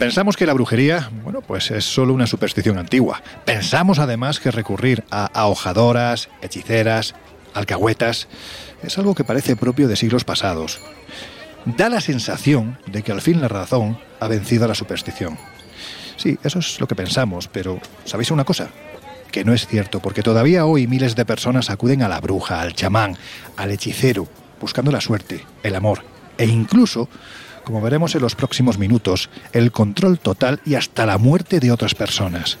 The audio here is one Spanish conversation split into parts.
Pensamos que la brujería, bueno, pues es solo una superstición antigua. Pensamos además que recurrir a ahojadoras, hechiceras, alcahuetas, es algo que parece propio de siglos pasados. Da la sensación de que al fin la razón ha vencido a la superstición. Sí, eso es lo que pensamos, pero ¿sabéis una cosa? Que no es cierto, porque todavía hoy miles de personas acuden a la bruja, al chamán, al hechicero, buscando la suerte, el amor e incluso como veremos en los próximos minutos, el control total y hasta la muerte de otras personas.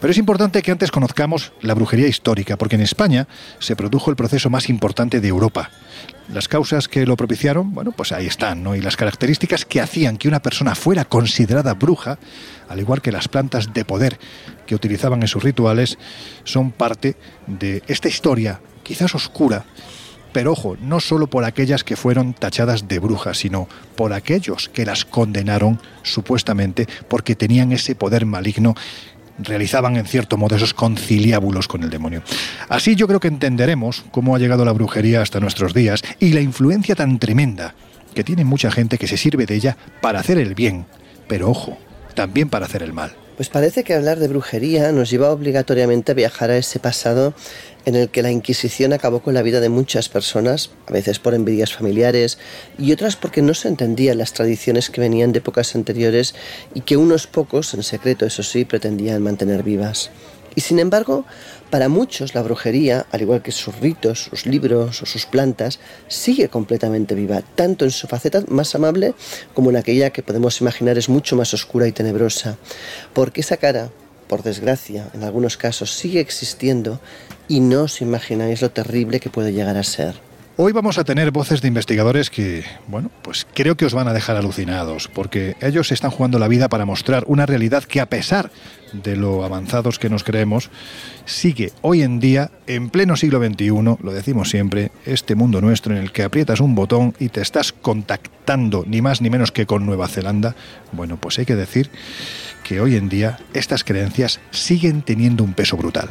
Pero es importante que antes conozcamos la brujería histórica, porque en España se produjo el proceso más importante de Europa. Las causas que lo propiciaron, bueno, pues ahí están, ¿no? Y las características que hacían que una persona fuera considerada bruja, al igual que las plantas de poder que utilizaban en sus rituales, son parte de esta historia, quizás oscura, pero ojo, no solo por aquellas que fueron tachadas de brujas, sino por aquellos que las condenaron supuestamente porque tenían ese poder maligno realizaban en cierto modo esos conciliábulos con el demonio. Así yo creo que entenderemos cómo ha llegado la brujería hasta nuestros días y la influencia tan tremenda que tiene mucha gente que se sirve de ella para hacer el bien, pero ojo, también para hacer el mal. Pues parece que hablar de brujería nos lleva obligatoriamente a viajar a ese pasado en el que la Inquisición acabó con la vida de muchas personas, a veces por envidias familiares y otras porque no se entendían las tradiciones que venían de épocas anteriores y que unos pocos, en secreto eso sí, pretendían mantener vivas. Y sin embargo, para muchos la brujería, al igual que sus ritos, sus libros o sus plantas, sigue completamente viva, tanto en su faceta más amable como en aquella que podemos imaginar es mucho más oscura y tenebrosa, porque esa cara, por desgracia, en algunos casos sigue existiendo y no os imagináis lo terrible que puede llegar a ser. Hoy vamos a tener voces de investigadores que, bueno, pues creo que os van a dejar alucinados, porque ellos están jugando la vida para mostrar una realidad que a pesar de lo avanzados que nos creemos, sigue hoy en día, en pleno siglo XXI, lo decimos siempre, este mundo nuestro en el que aprietas un botón y te estás contactando ni más ni menos que con Nueva Zelanda, bueno, pues hay que decir que hoy en día estas creencias siguen teniendo un peso brutal.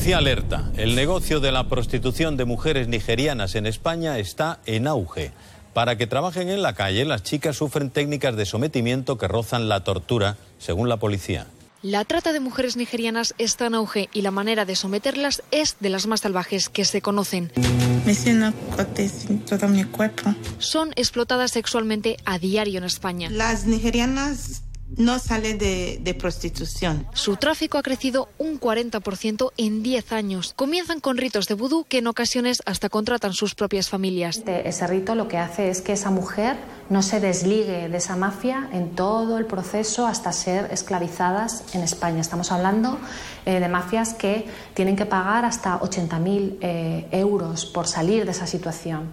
Policía alerta. El negocio de la prostitución de mujeres nigerianas en España está en auge. Para que trabajen en la calle, las chicas sufren técnicas de sometimiento que rozan la tortura, según la policía. La trata de mujeres nigerianas está en auge y la manera de someterlas es de las más salvajes que se conocen. Me siento todo mi cuerpo. Son explotadas sexualmente a diario en España. Las nigerianas no sale de, prostitución. Su tráfico ha crecido un 40% en 10 años. Comienzan con ritos de vudú que en ocasiones hasta contratan sus propias familias. Este, ese rito lo que hace es que esa mujer no se desligue de esa mafia en todo el proceso hasta ser esclavizadas en España. Estamos hablando eh, de mafias que tienen que pagar hasta 80.000 eh, euros por salir de esa situación.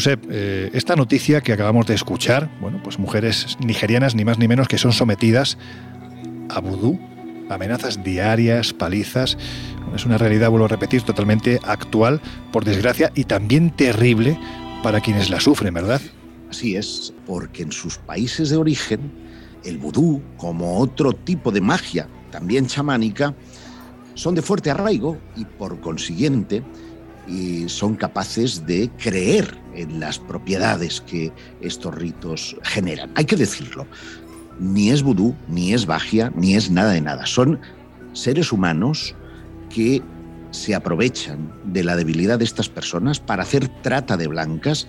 Josep, eh, esta noticia que acabamos de escuchar, bueno, pues mujeres nigerianas ni más ni menos que son sometidas a vudú, amenazas diarias, palizas, es una realidad, vuelvo a repetir, totalmente actual, por desgracia, y también terrible para quienes la sufren, ¿verdad? Así es, porque en sus países de origen, el vudú, como otro tipo de magia, también chamánica, son de fuerte arraigo y por consiguiente y son capaces de creer en las propiedades que estos ritos generan. Hay que decirlo, ni es vudú, ni es magia, ni es nada de nada. Son seres humanos que se aprovechan de la debilidad de estas personas para hacer trata de blancas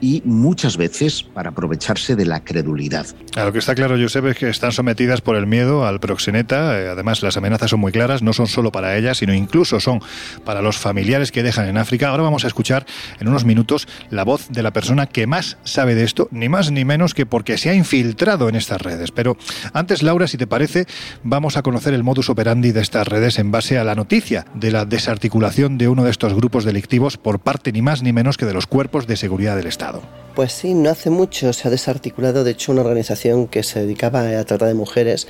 y muchas veces para aprovecharse de la credulidad. lo que está claro, Josep, es que están sometidas por el miedo al proxeneta. Eh, además, las amenazas son muy claras, no son solo para ellas, sino incluso son para los familiares que dejan en África. Ahora vamos a escuchar en unos minutos la voz de la persona que más sabe de esto, ni más ni menos que porque se ha infiltrado en estas redes. Pero antes, Laura, si te parece, vamos a conocer el modus operandi de estas redes en base a la noticia de la desarticulación de uno de estos grupos delictivos por parte ni más ni menos que de los cuerpos de seguridad del Estado. Pues sí, no hace mucho se ha desarticulado, de hecho, una organización que se dedicaba a tratar de mujeres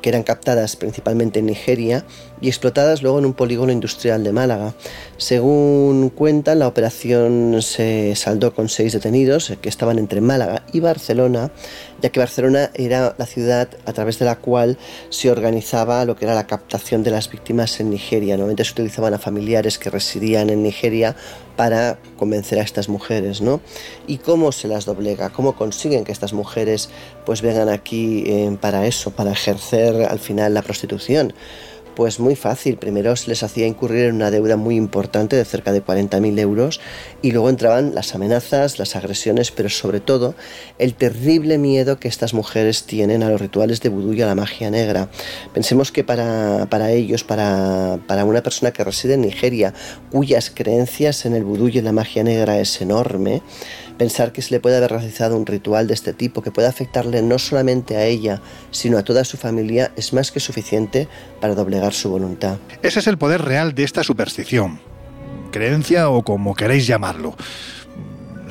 que eran captadas principalmente en Nigeria y explotadas luego en un polígono industrial de Málaga. Según cuentan, la operación se saldó con seis detenidos que estaban entre Málaga y Barcelona, ya que Barcelona era la ciudad a través de la cual se organizaba lo que era la captación de las víctimas en Nigeria. Normalmente se utilizaban a familiares que residían en Nigeria para convencer a estas mujeres, ¿no? ¿Y cómo se las doblega? ¿Cómo consiguen que estas mujeres pues vengan aquí eh, para eso, para ejercer al final la prostitución? Pues muy fácil. Primero se les hacía incurrir en una deuda muy importante de cerca de 40.000 euros y luego entraban las amenazas, las agresiones, pero sobre todo el terrible miedo que estas mujeres tienen a los rituales de vudú y a la magia negra. Pensemos que para, para ellos, para, para una persona que reside en Nigeria, cuyas creencias en el vudú y en la magia negra es enorme, Pensar que se le puede haber realizado un ritual de este tipo que puede afectarle no solamente a ella, sino a toda su familia es más que suficiente para doblegar su voluntad. Ese es el poder real de esta superstición, creencia o como queréis llamarlo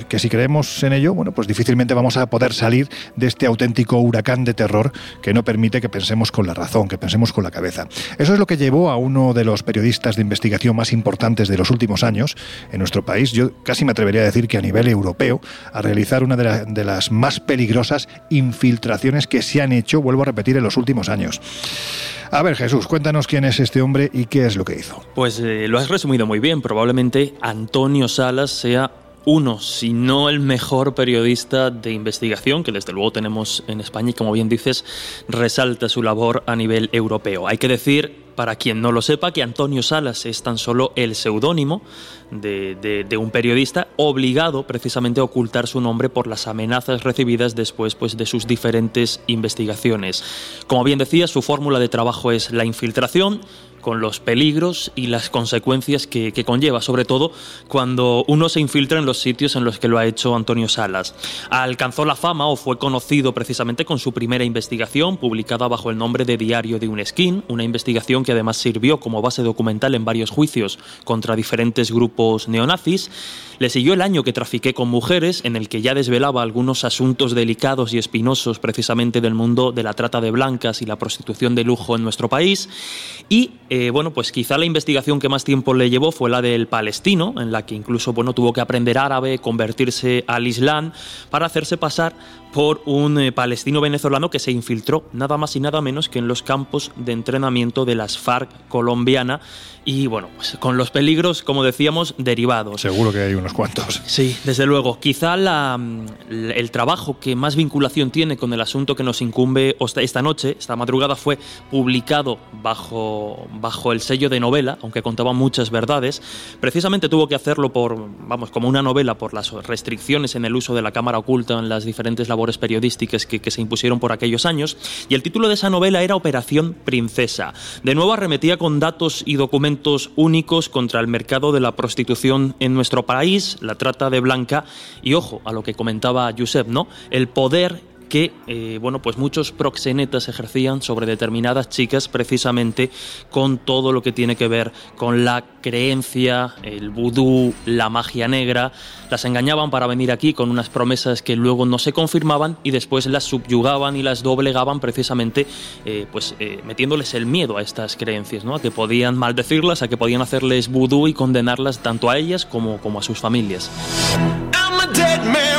que si creemos en ello, bueno, pues difícilmente vamos a poder salir de este auténtico huracán de terror que no permite que pensemos con la razón, que pensemos con la cabeza. Eso es lo que llevó a uno de los periodistas de investigación más importantes de los últimos años en nuestro país, yo casi me atrevería a decir que a nivel europeo, a realizar una de, las más peligrosas infiltraciones que se han hecho, vuelvo a repetir, en los últimos años. A ver, Jesús, cuéntanos quién es este hombre y qué es lo que hizo. Pues eh, lo has resumido muy bien. Probablemente Antonio Salas sea uno, si no el mejor periodista de investigación que desde luego tenemos en España y como bien dices, resalta su labor a nivel europeo. Hay que decir para quien no lo sepa, que Antonio Salas es tan solo el seudónimo de, un periodista obligado precisamente a ocultar su nombre por las amenazas recibidas después pues, de sus diferentes investigaciones. Como bien decía, su fórmula de trabajo es la infiltración, con los peligros y las consecuencias que, conlleva, sobre todo cuando uno se infiltra en los sitios en los que lo ha hecho Antonio Salas. Alcanzó la fama o fue conocido precisamente con su primera investigación, publicada bajo el nombre de Diario de un Skin, una investigación que además sirvió como base documental en varios juicios contra diferentes grupos neonazis. Le siguió el año que trafiqué con mujeres, en el que ya desvelaba algunos asuntos delicados y espinosos precisamente del mundo de la trata de blancas y la prostitución de lujo en nuestro país. Y eh, bueno, pues quizá la investigación que más tiempo le llevó fue la del palestino, en la que incluso bueno, tuvo que aprender árabe, convertirse al Islam para hacerse pasar por un eh, palestino venezolano que se infiltró nada más y nada menos que en los campos de entrenamiento de las FARC colombiana y bueno, pues con los peligros, como decíamos, derivados. Seguro que hay unos cuantos. Sí, desde luego. Quizá la, el trabajo que más vinculación tiene con el asunto que nos incumbe esta noche, esta madrugada, fue publicado bajo, bajo el sello de novela, aunque contaba muchas verdades. Precisamente tuvo que hacerlo por, vamos, como una novela por las restricciones en el uso de la cámara oculta en las diferentes labores periodísticas que, que se impusieron por aquellos años. Y el título de esa novela era Operación Princesa. De nuevo arremetía con datos y documentos únicos contra el mercado de la prostitución en nuestro país, la trata de blanca y, ojo, a lo que comentaba Josep, ¿no? El poder que eh, bueno, pues muchos proxenetas ejercían sobre determinadas chicas precisamente con todo lo que tiene que ver con la creencia, el vudú, la magia negra. Las engañaban para venir aquí con unas promesas que luego no se confirmaban y después las subyugaban y las doblegaban precisamente eh, pues, eh, metiéndoles el miedo a estas creencias, ¿no? a que podían maldecirlas, a que podían hacerles vudú y condenarlas tanto a ellas como, como a sus familias. El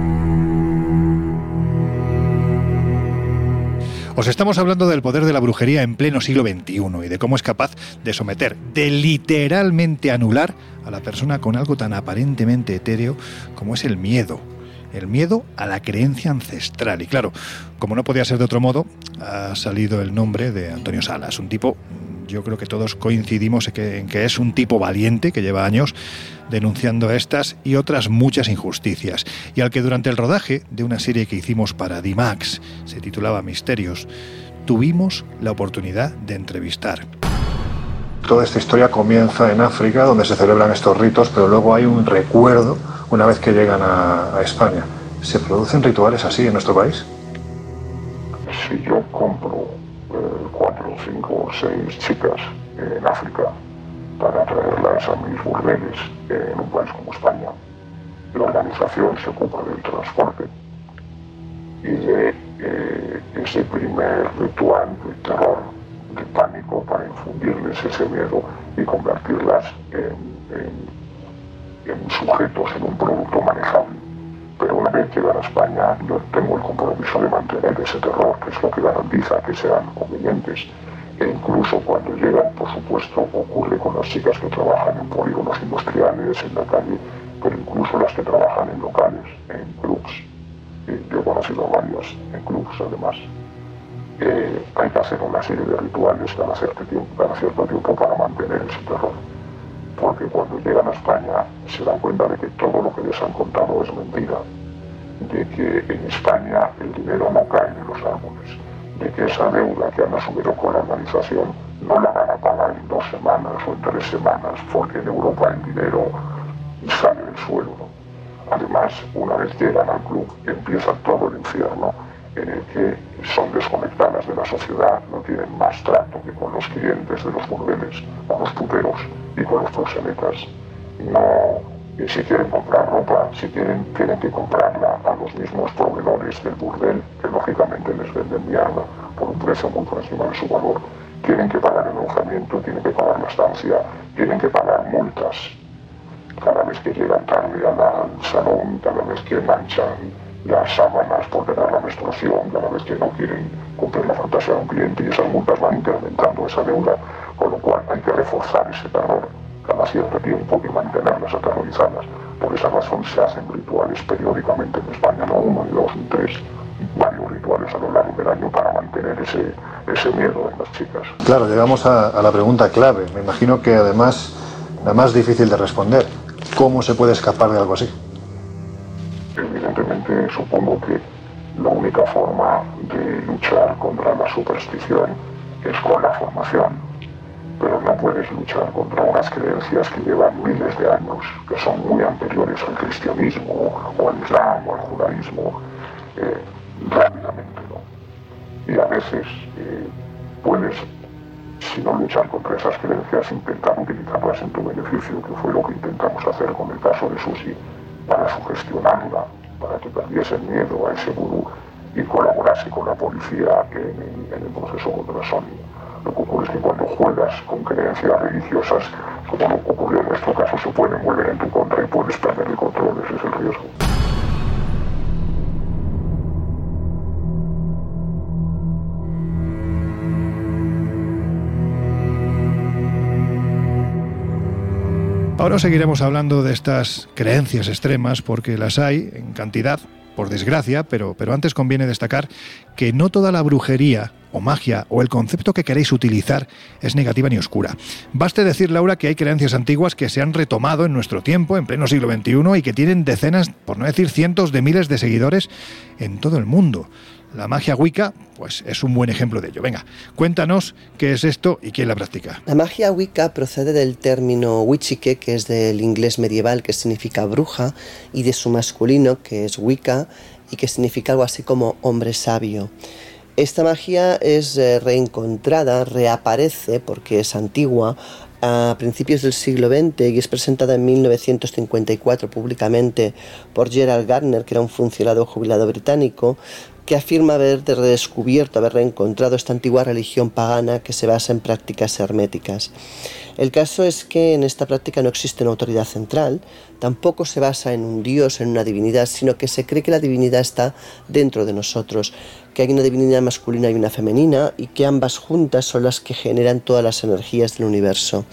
Os estamos hablando del poder de la brujería en pleno siglo XXI y de cómo es capaz de someter, de literalmente anular a la persona con algo tan aparentemente etéreo como es el miedo. El miedo a la creencia ancestral. Y claro, como no podía ser de otro modo, ha salido el nombre de Antonio Salas, un tipo yo creo que todos coincidimos en que, es un tipo valiente que lleva años denunciando estas y otras muchas injusticias, y al que durante el rodaje de una serie que hicimos para Dimax, se titulaba Misterios, tuvimos la oportunidad de entrevistar. Toda esta historia comienza en África, donde se celebran estos ritos, pero luego hay un recuerdo una vez que llegan a, a España. ¿Se producen rituales así en nuestro país? Si yo compro cuatro, cinco o seis chicas en África para traerlas a mis burdeles en un país como España. La organización se ocupa del transporte y de eh, ese primer ritual de terror, de pánico, para infundirles ese miedo y convertirlas en, sujetos, en un producto manejable pero una vez que van a España yo tengo el compromiso de mantener ese terror, que es lo que garantiza que sean convenientes. E incluso cuando llegan, por supuesto, ocurre con las chicas que trabajan en polígonos industriales, en la calle, pero incluso las que trabajan en locales, en clubs. yo he conocido varios en clubs, además. Eh, hay que hacer una serie de rituales cada cierto, tiempo, cada cierto tiempo para mantener ese terror porque cuando llegan a España se dan cuenta de que todo lo que les han contado es mentira, de que en España el dinero no cae de los árboles, de que esa deuda que han asumido con la organización no la van a pagar en dos semanas o en tres semanas, porque en Europa el dinero sale del suelo. Además, una vez llegan al club, empieza todo el infierno en el que son desconectadas de la sociedad, no tienen más trato que con los clientes de los burdeles, con los puteros y con los proxenetas. No, si quieren comprar ropa, si quieren, tienen que comprarla a los mismos proveedores del burdel, que lógicamente les venden mierda por un precio muy por encima de su valor. Tienen que pagar el alojamiento, tienen que pagar la estancia, tienen que pagar multas cada vez que llegan tarde al salón, cada vez que manchan las sábanas por tener la menstruación cada vez que no quieren cumplir la fantasía de un cliente y esas multas van incrementando esa deuda, con lo cual hay que reforzar ese terror cada cierto tiempo y mantenerlas aterrorizadas. Por esa razón se hacen rituales periódicamente en España, no uno, ni dos, ni tres, varios rituales a lo largo del año para mantener ese, ese miedo en las chicas. Claro, llegamos a, a la pregunta clave. Me imagino que además la más difícil de responder. ¿Cómo se puede escapar de algo así? Evidentemente supongo que la única forma de luchar contra la superstición es con la formación, pero no puedes luchar contra unas creencias que llevan miles de años, que son muy anteriores al cristianismo o al islam o al judaísmo, eh, rápidamente. ¿no? Y a veces eh, puedes, si no luchar contra esas creencias, intentar utilizarlas en tu beneficio, que fue lo que intentamos hacer con el caso de Susi para sugestionarla, para que perdiese miedo a ese gurú y colaborase con la policía en, el proceso contra Sony. Es que cuando juegas con creencias religiosas, como no ocurrió en nuestro caso, se pueden volver en tu contra y puedes perder el control, ese es el riesgo. Ahora seguiremos hablando de estas creencias extremas porque las hay en cantidad, por desgracia, pero, pero antes conviene destacar que no toda la brujería o magia o el concepto que queréis utilizar es negativa ni oscura. Baste decir, Laura, que hay creencias antiguas que se han retomado en nuestro tiempo, en pleno siglo XXI, y que tienen decenas, por no decir cientos de miles de seguidores en todo el mundo. La magia Wicca, pues es un buen ejemplo de ello. Venga, cuéntanos qué es esto y quién la practica. La magia Wicca procede del término Wichike, que es del inglés medieval, que significa bruja, y de su masculino, que es Wicca, y que significa algo así como hombre sabio. Esta magia es eh, reencontrada, reaparece porque es antigua a principios del siglo XX y es presentada en 1954 públicamente por Gerald Gardner, que era un funcionario jubilado británico, que afirma haber redescubierto, haber reencontrado esta antigua religión pagana que se basa en prácticas herméticas. El caso es que en esta práctica no existe una autoridad central, tampoco se basa en un dios, en una divinidad, sino que se cree que la divinidad está dentro de nosotros, que hay una divinidad masculina y una femenina y que ambas juntas son las que generan todas las energías del universo.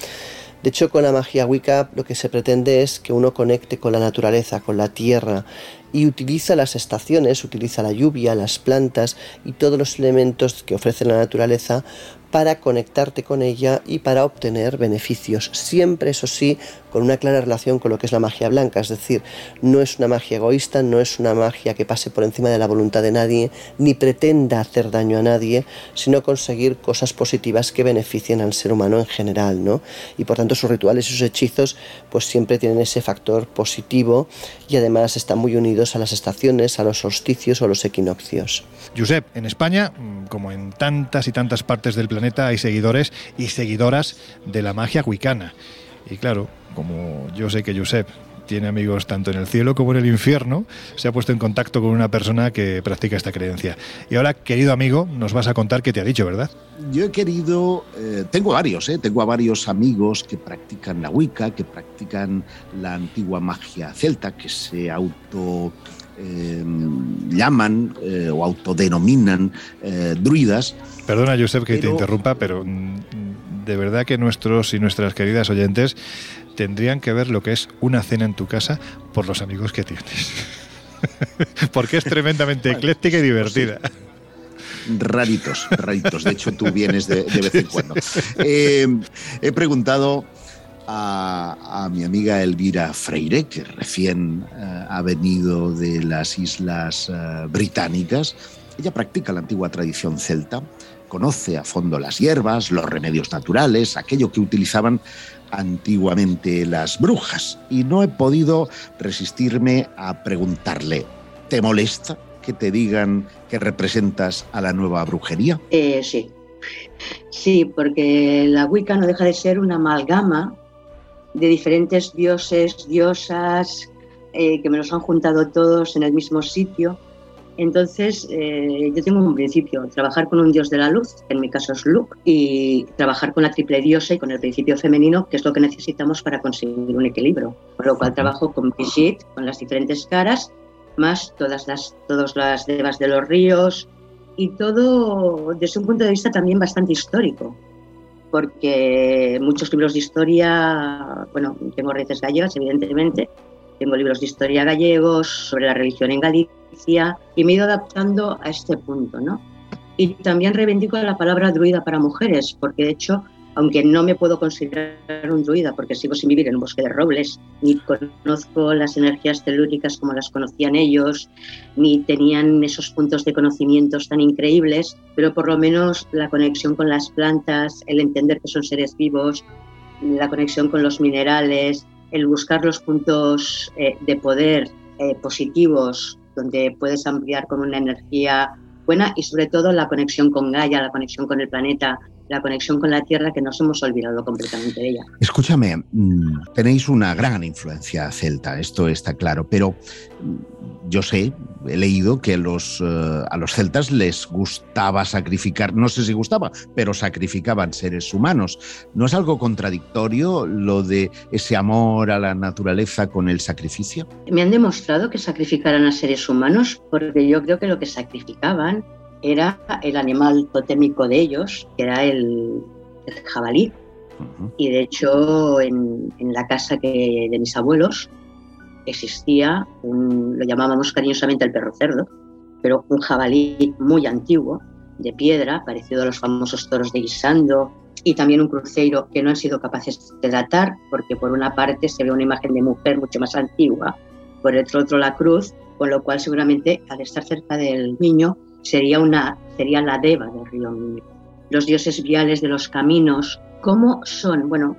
De hecho, con la magia Wicca lo que se pretende es que uno conecte con la naturaleza, con la tierra, y utiliza las estaciones, utiliza la lluvia, las plantas y todos los elementos que ofrece la naturaleza para conectarte con ella y para obtener beneficios. Siempre, eso sí, con una clara relación con lo que es la magia blanca, es decir, no es una magia egoísta, no es una magia que pase por encima de la voluntad de nadie, ni pretenda hacer daño a nadie, sino conseguir cosas positivas que beneficien al ser humano en general, ¿no? Y por tanto sus rituales y sus hechizos pues siempre tienen ese factor positivo y además están muy unidos a las estaciones, a los solsticios o los equinoccios. Josep, en España, mm, como en tantas y tantas partes del planeta, hay seguidores y seguidoras de la magia wicana. Y claro, como yo sé que Josep tiene amigos tanto en el cielo como en el infierno, se ha puesto en contacto con una persona que practica esta creencia. Y ahora, querido amigo, nos vas a contar qué te ha dicho, ¿verdad? Yo he querido, eh, tengo varios, eh, tengo a varios amigos que practican la Wicca, que practican la antigua magia celta, que se auto eh, llaman o autodenominan druidas. Perdona, Josep, que te interrumpa, pero mm, de verdad que nuestros y nuestras queridas oyentes tendrían que ver lo que es una cena en tu casa por los amigos que tienes. Porque es tremendamente ecléctica y divertida. Raritos, raritos. De hecho, tú vienes de, vez en cuando. Eh, he preguntado a, mi amiga Elvira Freire, que recién eh, ha venido de las islas eh, británicas. Ella practica la antigua tradición celta, conoce a fondo las hierbas, los remedios naturales, aquello que utilizaban antiguamente las brujas y no he podido resistirme a preguntarle, ¿te molesta que te digan que representas a la nueva brujería? Eh, sí, sí, porque la Wicca no deja de ser una amalgama de diferentes dioses, diosas, eh, que me los han juntado todos en el mismo sitio entonces, eh, yo tengo un principio, trabajar con un dios de la luz, que en mi caso es Luke, y trabajar con la triple diosa y con el principio femenino, que es lo que necesitamos para conseguir un equilibrio. Por lo cual trabajo con Brigitte, con las diferentes caras, más todas las, todas las devas de los ríos, y todo desde un punto de vista también bastante histórico, porque muchos libros de historia, bueno, tengo raíces gallegas, evidentemente, tengo libros de historia gallegos sobre la religión en Galicia y me he ido adaptando a este punto, ¿no? Y también reivindico la palabra druida para mujeres, porque de hecho, aunque no me puedo considerar un druida porque sigo sin vivir en un bosque de robles, ni conozco las energías telúricas como las conocían ellos, ni tenían esos puntos de conocimientos tan increíbles, pero por lo menos la conexión con las plantas, el entender que son seres vivos, la conexión con los minerales, el buscar los puntos eh, de poder eh, positivos donde puedes ampliar con una energía buena y sobre todo la conexión con Gaia, la conexión con el planeta, la conexión con la Tierra que nos hemos olvidado completamente de ella. Escúchame, mm, tenéis una gran influencia celta, esto está claro, pero mm, yo sé, he leído que los, eh, a los celtas les gustaba sacrificar, no sé si gustaba, pero sacrificaban seres humanos. ¿No es algo contradictorio lo de ese amor a la naturaleza con el sacrificio? Me han demostrado que sacrificaran a seres humanos porque yo creo que lo que sacrificaban era el animal totémico de ellos, que era el, jabalí. Y de hecho, en, la casa que, de mis abuelos existía un, lo llamábamos cariñosamente el perro cerdo, pero un jabalí muy antiguo, de piedra, parecido a los famosos toros de Guisando, y también un cruceiro que no han sido capaces de datar, porque por una parte se ve una imagen de mujer mucho más antigua, por el otro la cruz, con lo cual seguramente al estar cerca del niño sería, una, sería la deva del río Niño. Los dioses viales de los caminos, ¿cómo son? Bueno,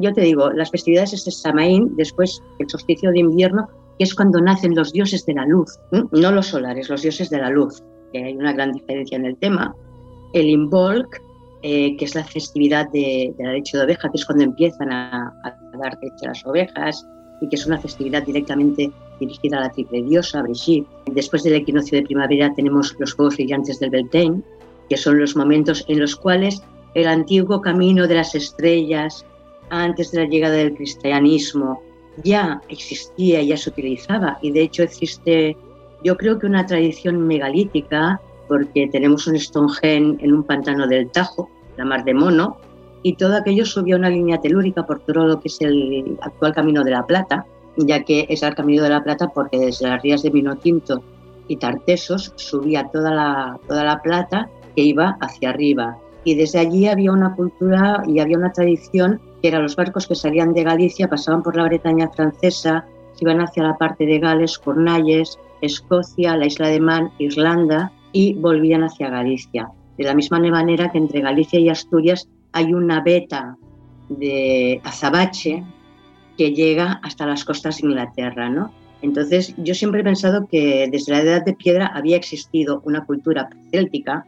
yo te digo, las festividades es Samaín, después el solsticio de invierno, que es cuando nacen los dioses de la luz, no los solares, los dioses de la luz, que hay una gran diferencia en el tema. El Imbolc, eh, que es la festividad de, la leche de oveja, que es cuando empiezan a, dar leche a las ovejas, y que es una festividad directamente dirigida a la triple diosa, Brigitte. Después del equinoccio de primavera tenemos los Juegos Brillantes del Beltane, que son los momentos en los cuales el antiguo camino de las estrellas, antes de la llegada del cristianismo, ya existía, ya se utilizaba, y de hecho existe, yo creo que una tradición megalítica, porque tenemos un Stonehenge en un pantano del Tajo, la Mar de Mono, y todo aquello subió una línea telúrica por todo lo que es el actual Camino de la Plata, ya que es el Camino de la Plata porque desde las rías de Minotinto y Tartesos subía toda la, toda la plata que iba hacia arriba. Y desde allí había una cultura y había una tradición que eran los barcos que salían de Galicia, pasaban por la Bretaña francesa, iban hacia la parte de Gales, Cornalles, Escocia, la isla de Man, Irlanda y volvían hacia Galicia. De la misma manera que entre Galicia y Asturias hay una veta de azabache que llega hasta las costas de Inglaterra, ¿no? Entonces, yo siempre he pensado que desde la Edad de Piedra había existido una cultura céltica.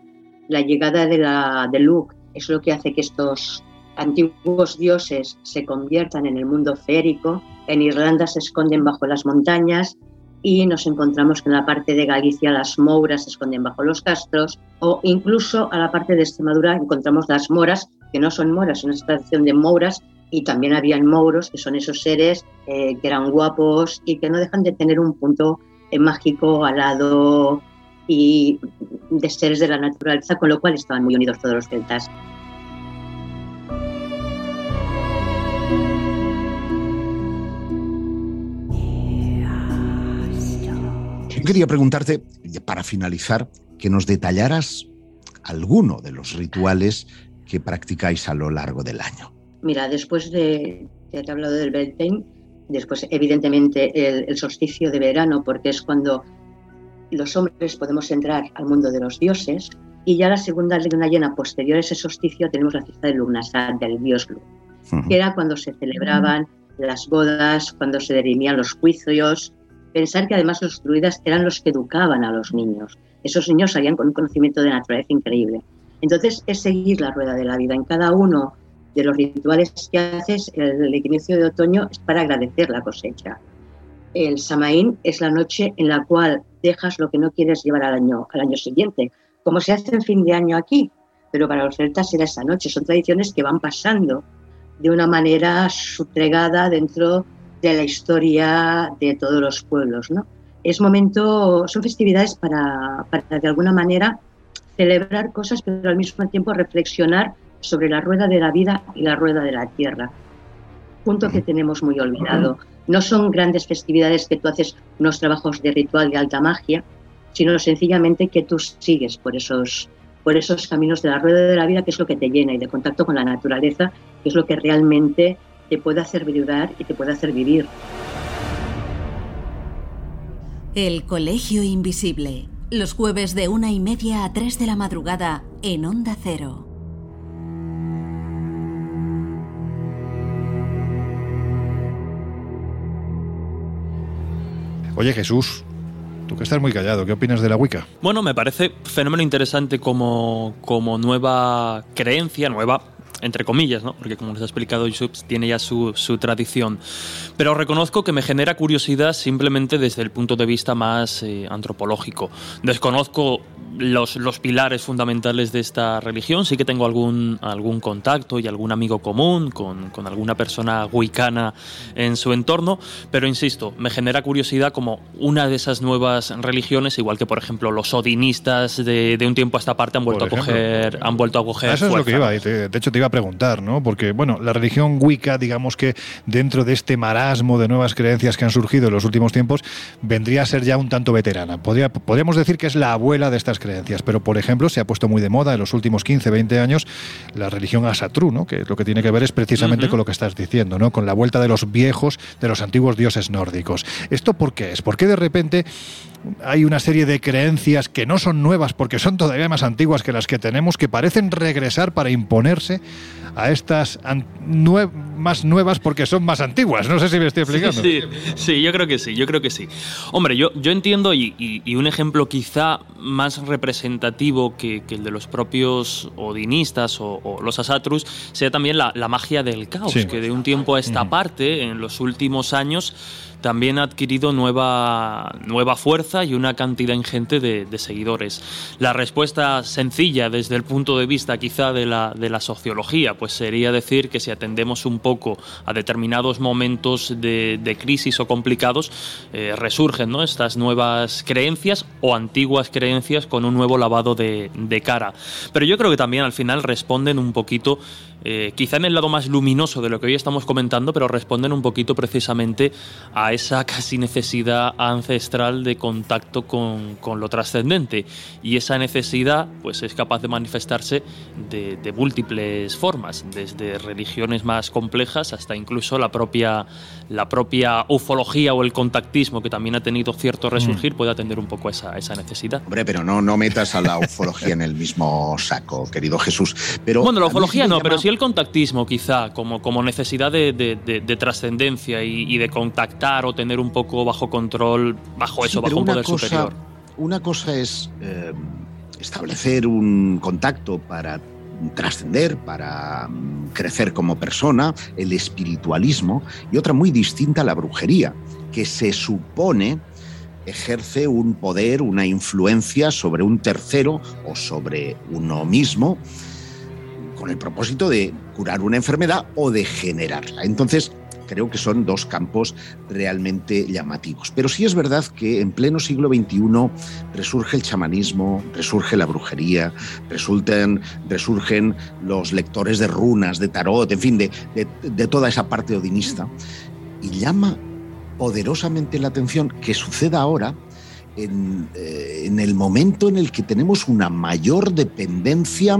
La llegada de, la, de Luke es lo que hace que estos antiguos dioses se conviertan en el mundo férico. En Irlanda se esconden bajo las montañas y nos encontramos que en la parte de Galicia las mouras se esconden bajo los castros o incluso a la parte de Extremadura encontramos las moras, que no son moras, son una tradición de mouras y también habían mouros, que son esos seres eh, que eran guapos y que no dejan de tener un punto eh, mágico, alado y de seres de la naturaleza, con lo cual estaban muy unidos todos los celtas. Quería preguntarte, para finalizar, que nos detallaras alguno de los rituales que practicáis a lo largo del año. Mira, después de, te he hablado del Beltane, después evidentemente el, solsticio de verano, porque es cuando los hombres podemos entrar al mundo de los dioses, y ya la segunda luna llena posterior a ese solsticio tenemos la fiesta de Lugnasat, del dios Lu, que era cuando se celebraban las bodas, cuando se dirimían los juicios, Pensar que además los druidas eran los que educaban a los niños. Esos niños salían con un conocimiento de naturaleza increíble. Entonces es seguir la rueda de la vida. En cada uno de los rituales que haces, el inicio de otoño es para agradecer la cosecha. El Samaín es la noche en la cual dejas lo que no quieres llevar al año, al año siguiente, como se hace en fin de año aquí, pero para los celtas era esa noche. Son tradiciones que van pasando de una manera sutregada dentro de la historia de todos los pueblos. ¿no? Es momento, son festividades para, para de alguna manera celebrar cosas, pero al mismo tiempo reflexionar sobre la rueda de la vida y la rueda de la tierra. Punto que tenemos muy olvidado. No son grandes festividades que tú haces unos trabajos de ritual de alta magia, sino sencillamente que tú sigues por esos, por esos caminos de la rueda de la vida, que es lo que te llena, y de contacto con la naturaleza, que es lo que realmente te puede hacer vibrar y te puede hacer vivir. El Colegio Invisible. Los jueves de una y media a tres de la madrugada en Onda Cero. Oye Jesús, tú que estás muy callado, ¿qué opinas de la Wicca? Bueno, me parece fenómeno interesante como, como nueva creencia, nueva entre comillas, ¿no? porque como nos ha explicado Yusuf, tiene ya su, tradición. Pero reconozco que me genera curiosidad simplemente desde el punto de vista más eh, antropológico. Desconozco los, los, pilares fundamentales de esta religión. Sí que tengo algún, algún contacto y algún amigo común con, con alguna persona wicana en su entorno, pero insisto, me genera curiosidad como una de esas nuevas religiones, igual que por ejemplo los odinistas de, de un tiempo a esta parte han vuelto a coger, han vuelto a coger. Eso es lo que iba, de hecho te iba a preguntar, ¿no? Porque bueno, la religión wicca, digamos que dentro de este marasmo de nuevas creencias que han surgido en los últimos tiempos, vendría a ser ya un tanto veterana. Podría, podríamos decir que es la abuela de estas creencias, pero por ejemplo se ha puesto muy de moda en los últimos 15, 20 años la religión asatru, ¿no? que lo que tiene que ver es precisamente con lo que estás diciendo, ¿no? con la vuelta de los viejos, de los antiguos dioses nórdicos. ¿Esto por qué es? ¿Por qué de repente hay una serie de creencias que no son nuevas porque son todavía más antiguas que las que tenemos, que parecen regresar para imponerse a estas más nuevas porque son más antiguas. No sé si me estoy explicando. Sí, sí, yo creo que sí, yo creo que sí. Hombre, yo, yo entiendo y, un ejemplo quizá más representativo que, el de los propios odinistas o, los asatrus sea también la, magia del caos, que de un tiempo a esta parte, en los últimos años, también ha adquirido nueva, nueva fuerza y una cantidad ingente de, seguidores. La respuesta sencilla desde el punto de vista quizá de la, de la sociología, pues sería decir que si atendemos un poco a determinados momentos de, crisis o complicados, eh, resurgen ¿no? estas nuevas creencias o antiguas creencias con un nuevo lavado de, de cara. Pero yo creo que también al final responden un poquito eh, quizá en el lado más luminoso de lo que hoy estamos comentando, pero responden un poquito precisamente a esa casi necesidad ancestral de contacto con, lo trascendente. Y esa necesidad pues, es capaz de manifestarse de, múltiples formas, desde religiones más complejas hasta incluso la propia, la propia ufología o el contactismo, que también ha tenido cierto resurgir, mm. puede atender un poco a esa, esa necesidad. Hombre, pero no, no metas a la ufología en el mismo saco, querido Jesús. Pero bueno, la ufología no, pero sí el contactismo quizá como, como necesidad de, trascendencia y, de contactar o tener un poco bajo control, bajo eso, bajo un poder superior. Una cosa es eh, establecer un contacto para trascender, para mm, crecer como persona, el espiritualismo, y otra muy distinta, la brujería, que se supone ejerce un poder, una influencia sobre un tercero o sobre uno mismo, con el propósito de curar una enfermedad o de generarla. Entonces, creo que son dos campos realmente llamativos. Pero sí es verdad que en pleno siglo XXI resurge el chamanismo, resurge la brujería, resultan, resurgen los lectores de runas, de tarot, en fin, de, de, toda esa parte odinista. Y llama poderosamente la atención que suceda ahora en, eh, en, el momento en el que tenemos una mayor dependencia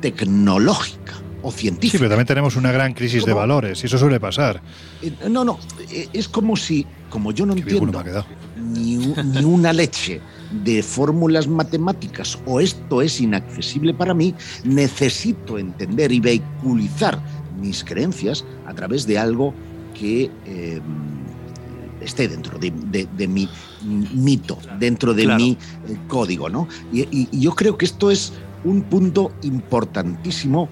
tecnológica o científica. Sí, pero también tenemos una gran crisis de valores y eso suele pasar. Eh, no, no, eh, es como si, como yo no entiendo ni, ni una leche de fórmulas matemáticas o esto es inaccesible para mí, necesito entender y vehiculizar mis creencias a través de algo que eh, esté dentro de, mi mito, dentro de mi código, ¿no? y, yo creo que esto es un punto importantísimo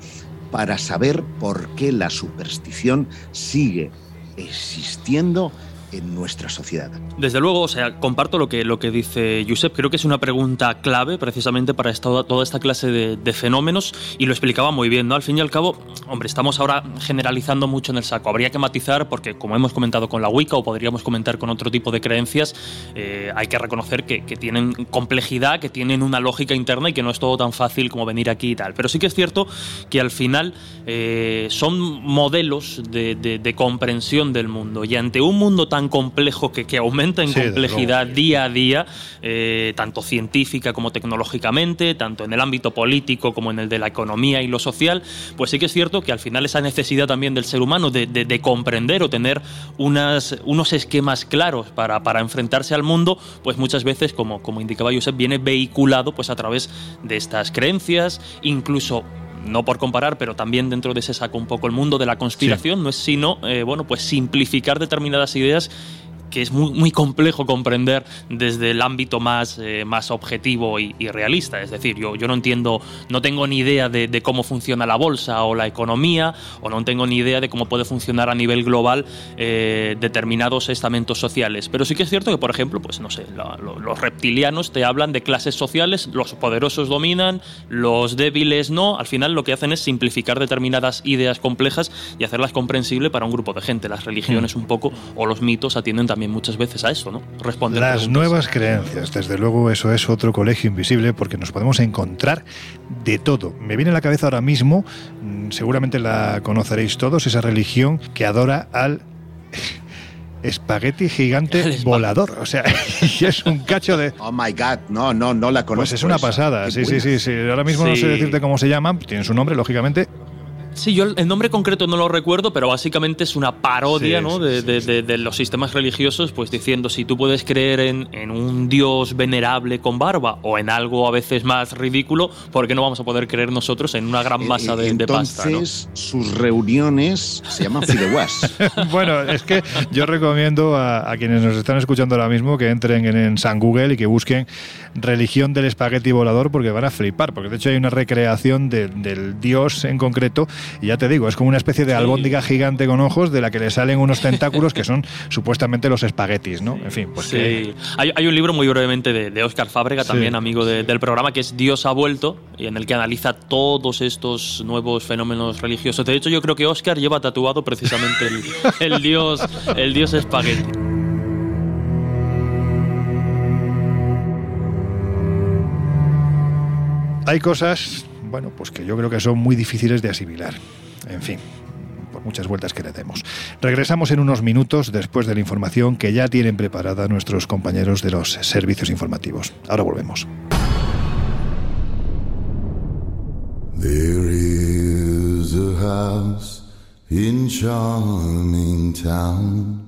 para saber por qué la superstición sigue existiendo en nuestra sociedad. Desde luego, o sea, comparto lo que, lo que dice Josep. Creo que es una pregunta clave precisamente para esta, toda esta clase de, fenómenos y lo explicaba muy bien, ¿no? Al fin y al cabo, hombre, estamos ahora generalizando mucho en el saco. Habría que matizar porque, como hemos comentado con la Wicca o podríamos comentar con otro tipo de creencias, eh, hay que reconocer que, tienen complejidad, que tienen una lógica interna y que no es todo tan fácil como venir aquí y tal. Pero sí que es cierto que al final eh, son modelos de, de comprensión del mundo y ante un mundo tan complejo que, que aumenta en complejidad día a día, eh, tanto científica como tecnológicamente, tanto en el ámbito político como en el de la economía y lo social, pues sí que es cierto que al final esa necesidad también del ser humano de, de, comprender o tener unas, unos esquemas claros para, para, enfrentarse al mundo, pues muchas veces, como, como indicaba Josep, viene vehiculado pues a través de estas creencias, incluso no por comparar, pero también dentro de ese saco un poco el mundo de la conspiración, no es sino, eh, bueno, pues simplificar determinadas ideas que es muy, muy complejo comprender desde el ámbito más, eh, más objetivo y, realista. Es decir, yo, yo no entiendo, no tengo ni idea de, cómo funciona la bolsa o la economía, o no tengo ni idea de cómo puede funcionar a nivel global eh, determinados estamentos sociales. Pero sí que es cierto que, por ejemplo, pues no sé, los reptilianos te hablan de clases sociales, los poderosos dominan, los débiles no. Al final lo que hacen es simplificar determinadas ideas complejas y hacerlas comprensibles para un grupo de gente. Las religiones hmm. un poco o los mitos atienden también muchas veces a eso, ¿no? Responder Las nuevas creencias, desde luego eso es otro colegio invisible porque nos podemos encontrar de todo. Me viene a la cabeza ahora mismo, mm, seguramente la conoceréis todos, esa religión que adora al espagueti gigante volador. O sea, es un cacho de. Oh my God, no, no, no la conozco. Pues es una pasada, sí, sí, sí, sí. Ahora mismo no sé decirte cómo se llama, tiene su nombre, lógicamente. Sí, yo el nombre concreto no lo recuerdo, pero básicamente es una parodia ¿no? de, los sistemas religiosos, pues diciendo si tú puedes creer en, un dios venerable con barba o en algo a veces más ridículo, ¿por qué no vamos a poder creer nosotros en una gran masa de, pasta? Entonces, sus reuniones se llaman fideuás. bueno, es que yo recomiendo a, quienes nos están escuchando ahora mismo que entren en, San Google y que busquen religión del espagueti volador porque van a flipar, porque de hecho hay una recreación del dios en concreto y ya te digo, es como una especie de albóndiga gigante con ojos de la que le salen unos tentáculos que son supuestamente los espaguetis, ¿no? En fin, pues sí. Hay, un libro muy brevemente de, Oscar Fábrega, también amigo del programa, que es Dios ha vuelto, y en el que analiza todos estos nuevos fenómenos religiosos. De hecho, yo creo que Oscar lleva tatuado precisamente el, el dios, el dios espagueti. Hay cosas bueno, pues que yo creo que son muy difíciles de asimilar. En fin, por muchas vueltas que le demos. Regresamos en unos minutos después de la información que ya tienen preparada nuestros compañeros de los servicios informativos. Ahora volvemos. There is a house in charming town.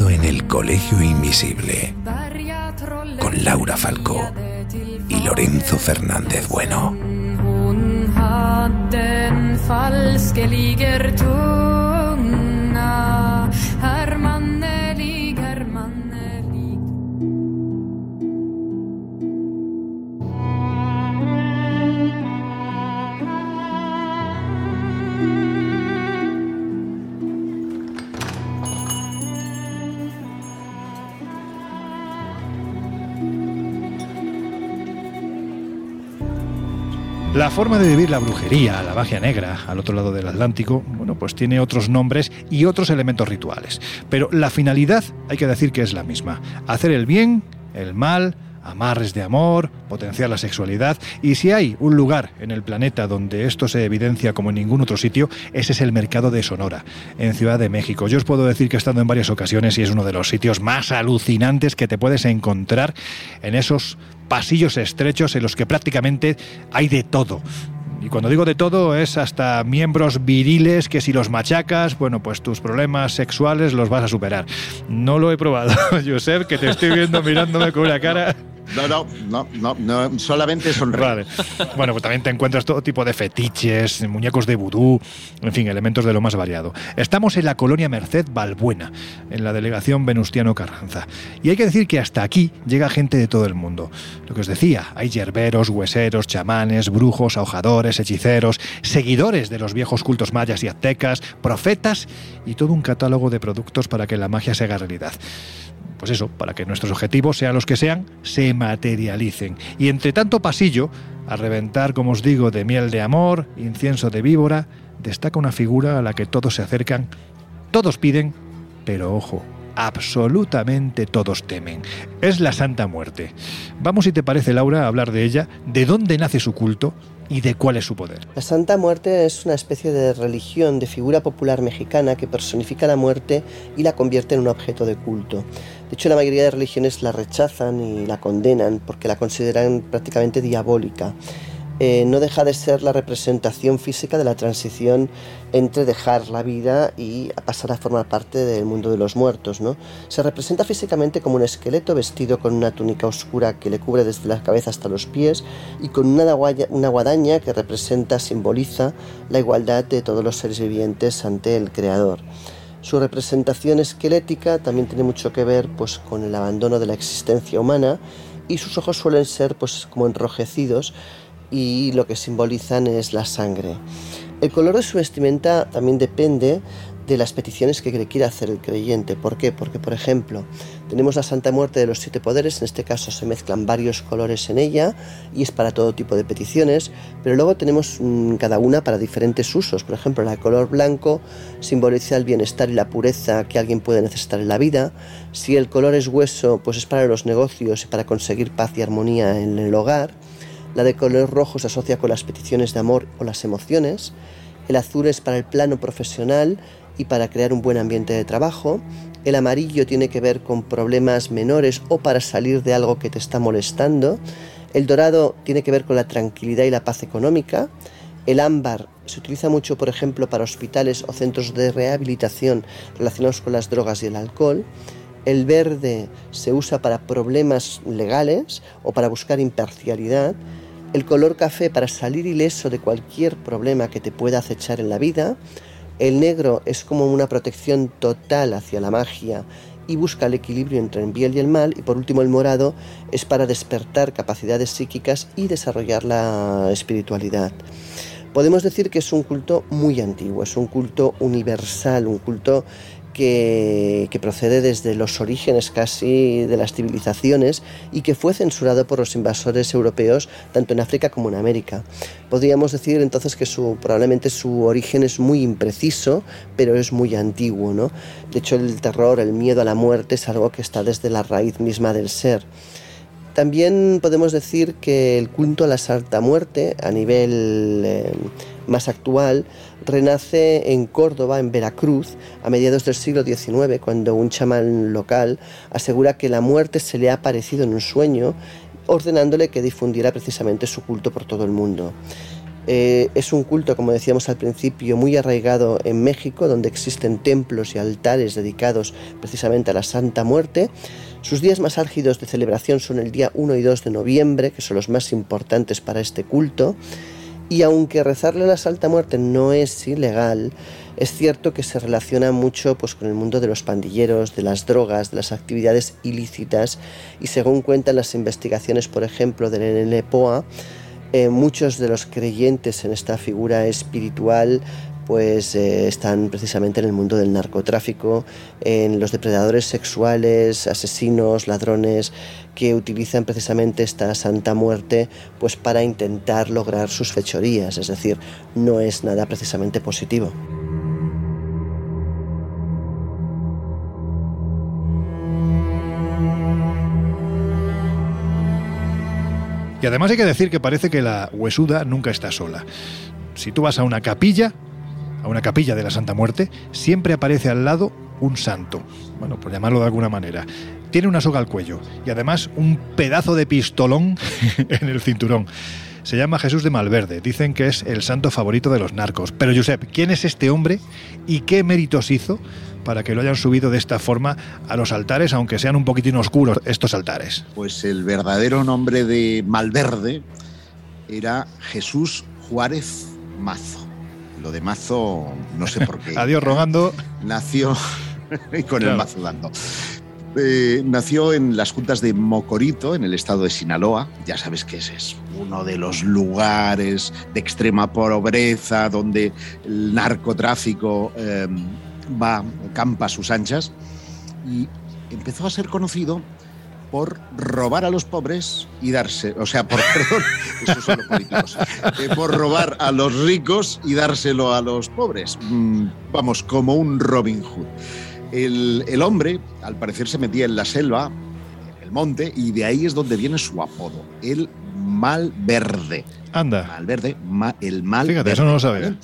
en el Colegio Invisible con Laura Falcó y Lorenzo Fernández Bueno. La forma de vivir la brujería, la magia negra, al otro lado del Atlántico, bueno, pues tiene otros nombres y otros elementos rituales. Pero la finalidad hay que decir que es la misma. Hacer el bien, el mal, amarres de amor, potenciar la sexualidad. Y si hay un lugar en el planeta donde esto se evidencia como en ningún otro sitio, ese es el mercado de Sonora, en Ciudad de México. Yo os puedo decir que he estado en varias ocasiones y es uno de los sitios más alucinantes que te puedes encontrar en esos pasillos estrechos en los que prácticamente hay de todo y cuando digo de todo es hasta miembros viriles que si los machacas, bueno, pues tus problemas sexuales los vas a superar. No lo he probado, Josep, que te estoy viendo mirándome con una cara. No, no, no, no, no solamente son Vale. Bueno, pues también te encuentras todo tipo de fetiches, muñecos de vudú, en fin, elementos de lo más variado. Estamos en la colonia Merced Balbuena, en la delegación Venustiano Carranza. Y hay que decir que hasta aquí llega gente de todo el mundo. Lo que os decía, hay yerberos, hueseros, chamanes, brujos, ahojadores, hechiceros, seguidores de los viejos cultos mayas y aztecas, profetas y todo un catálogo de productos para que la magia se haga realidad pues eso, para que nuestros objetivos, sean los que sean, se materialicen. Y entre tanto pasillo, a reventar, como os digo, de miel de amor, incienso de víbora, destaca una figura a la que todos se acercan, todos piden, pero ojo, absolutamente todos temen. Es la Santa Muerte. Vamos, si te parece, Laura, a hablar de ella, de dónde nace su culto y de cuál es su poder. La Santa Muerte es una especie de religión, de figura popular mexicana que personifica la muerte y la convierte en un objeto de culto. De hecho, la mayoría de religiones la rechazan y la condenan porque la consideran prácticamente diabólica. Eh, no deja de ser la representación física de la transición entre dejar la vida y pasar a formar parte del mundo de los muertos. ¿no? Se representa físicamente como un esqueleto vestido con una túnica oscura que le cubre desde la cabeza hasta los pies y con una, una guadaña que representa, simboliza la igualdad de todos los seres vivientes ante el Creador. Su representación esquelética también tiene mucho que ver pues, con el abandono de la existencia humana y sus ojos suelen ser pues, como enrojecidos y lo que simbolizan es la sangre. El color de su vestimenta también depende de las peticiones que le quiera hacer el creyente. ¿Por qué? Porque, por ejemplo, tenemos la Santa Muerte de los Siete Poderes, en este caso se mezclan varios colores en ella y es para todo tipo de peticiones, pero luego tenemos mm, cada una para diferentes usos. Por ejemplo, el color blanco simboliza el bienestar y la pureza que alguien puede necesitar en la vida. Si el color es hueso, pues es para los negocios y para conseguir paz y armonía en el hogar. La de color rojo se asocia con las peticiones de amor o las emociones. El azul es para el plano profesional y para crear un buen ambiente de trabajo. El amarillo tiene que ver con problemas menores o para salir de algo que te está molestando. El dorado tiene que ver con la tranquilidad y la paz económica. El ámbar se utiliza mucho, por ejemplo, para hospitales o centros de rehabilitación relacionados con las drogas y el alcohol. El verde se usa para problemas legales o para buscar imparcialidad el color café para salir ileso de cualquier problema que te pueda acechar en la vida, el negro es como una protección total hacia la magia y busca el equilibrio entre el bien y el mal, y por último el morado es para despertar capacidades psíquicas y desarrollar la espiritualidad. Podemos decir que es un culto muy antiguo, es un culto universal, un culto que, procede desde los orígenes casi de las civilizaciones y que fue censurado por los invasores europeos tanto en África como en América. Podríamos decir entonces que su, probablemente su origen es muy impreciso, pero es muy antiguo. ¿no? De hecho, el terror, el miedo a la muerte es algo que está desde la raíz misma del ser. También podemos decir que el culto a la Santa Muerte a nivel eh, más actual renace en Córdoba, en Veracruz, a mediados del siglo XIX, cuando un chamán local asegura que la muerte se le ha aparecido en un sueño, ordenándole que difundiera precisamente su culto por todo el mundo. Eh, es un culto, como decíamos al principio, muy arraigado en México, donde existen templos y altares dedicados precisamente a la Santa Muerte. Sus días más álgidos de celebración son el día 1 y 2 de noviembre, que son los más importantes para este culto. Y aunque rezarle la Santa Muerte no es ilegal, es cierto que se relaciona mucho pues, con el mundo de los pandilleros, de las drogas, de las actividades ilícitas. Y según cuentan las investigaciones, por ejemplo, del NLPOA, eh, muchos de los creyentes en esta figura espiritual pues eh, están precisamente en el mundo del narcotráfico, en los depredadores sexuales, asesinos, ladrones, que utilizan precisamente esta Santa Muerte pues para intentar lograr sus fechorías, es decir, no es nada precisamente positivo. Y además hay que decir que parece que la huesuda nunca está sola. Si tú vas a una capilla, a una capilla de la Santa Muerte, siempre aparece al lado un santo, bueno, por llamarlo de alguna manera. Tiene una soga al cuello y además un pedazo de pistolón en el cinturón. Se llama Jesús de Malverde. Dicen que es el santo favorito de los narcos. Pero Josep, ¿quién es este hombre y qué méritos hizo para que lo hayan subido de esta forma a los altares, aunque sean un poquitín oscuros estos altares? Pues el verdadero nombre de Malverde era Jesús Juárez Mazo. Lo de Mazo, no sé por qué. Adiós rogando. Nació y con el mazo dando. Eh, nació en las juntas de Mocorito, en el estado de Sinaloa. Ya sabes que ese es uno de los lugares de extrema pobreza donde el narcotráfico eh, va, campa a sus anchas. Y empezó a ser conocido por robar a los pobres y darse, o sea, por, perdón, eso son los políticos, eh, por robar a los ricos y dárselo a los pobres. Mm, vamos, como un Robin Hood. El, hombre, al parecer, se metía en la selva, en el monte, y de ahí es donde viene su apodo, el mal verde. Anda. Mal verde, el mal Fíjate, eso no lo sabía.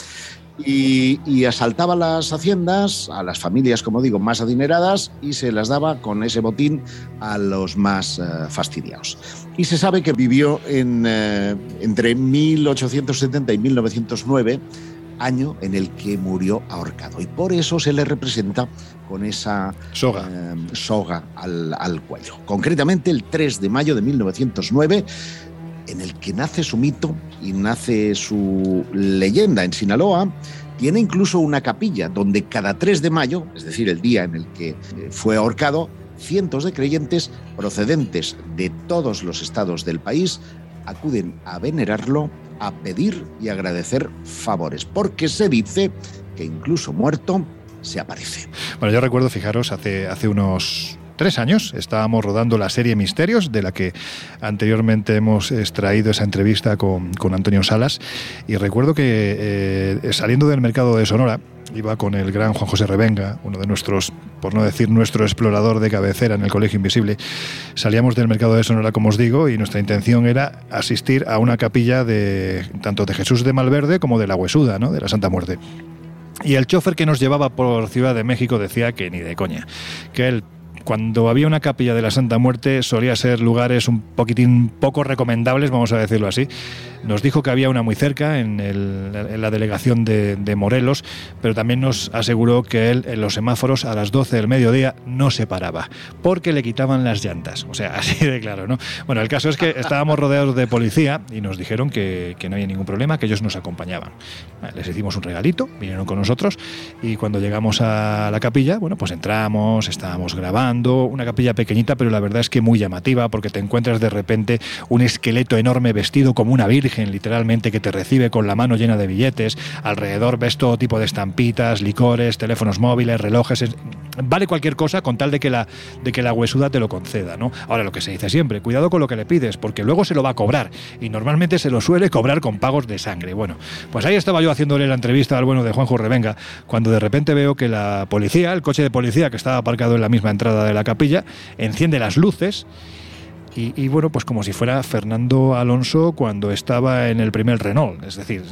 Y, asaltaba las haciendas, a las familias, como digo, más adineradas, y se las daba con ese botín a los más eh, fastidiados. Y se sabe que vivió en, eh, entre 1870 y 1909 año en el que murió ahorcado. Y por eso se le representa con esa soga, eh, soga al, cuello. Concretamente el 3 de mayo de 1909 en el que nace su mito y nace su leyenda en Sinaloa, tiene incluso una capilla donde cada 3 de mayo, es decir, el día en el que eh, fue ahorcado, cientos de creyentes procedentes de todos los estados del país acuden a venerarlo a pedir y agradecer favores, porque se dice que incluso muerto se aparece. Bueno, yo recuerdo, fijaros, hace, hace unos tres años estábamos rodando la serie Misterios, de la que anteriormente hemos extraído esa entrevista con, Antonio Salas, y recuerdo que eh, saliendo del mercado de Sonora, iba con el gran Juan José Revenga, uno de nuestros, por no decir nuestro explorador de cabecera en el Colegio Invisible. Salíamos del mercado de Sonora, como os digo, y nuestra intención era asistir a una capilla de tanto de Jesús de Malverde como de la Huesuda, ¿no? de la Santa Muerte. Y el chofer que nos llevaba por Ciudad de México decía que ni de coña, que él cuando había una capilla de la Santa Muerte solía ser lugares un poquitín poco recomendables, vamos a decirlo así. Nos dijo que había una muy cerca, en, la delegación de, Morelos, pero también nos aseguró que él en los semáforos a las 12 del mediodía no se paraba, porque le quitaban las llantas. O sea, así de claro, ¿no? Bueno, el caso es que estábamos rodeados de policía y nos dijeron que, no había ningún problema, que ellos nos acompañaban. Les hicimos un regalito, vinieron con nosotros y cuando llegamos a la capilla, bueno, pues entramos, estábamos grabando una capilla pequeñita, pero la verdad es que muy llamativa, porque te encuentras de repente un esqueleto enorme vestido como una virgen, literalmente, que te recibe con la mano llena de billetes. Alrededor ves todo tipo de estampitas, licores, teléfonos móviles, relojes. Vale cualquier cosa con tal de que la, de que la huesuda te lo conceda, ¿no? Ahora, lo que se dice siempre, cuidado con lo que le pides, porque luego se lo va a cobrar. Y normalmente se lo suele cobrar con pagos de sangre. Bueno, pues ahí estaba yo haciéndole la entrevista al bueno de Juanjo Revenga, cuando de repente veo que la policía, el coche de policía que estaba aparcado en la misma entrada de la capilla, enciende las luces y, bueno, pues como si fuera Fernando Alonso cuando estaba en el primer Renault. Es decir,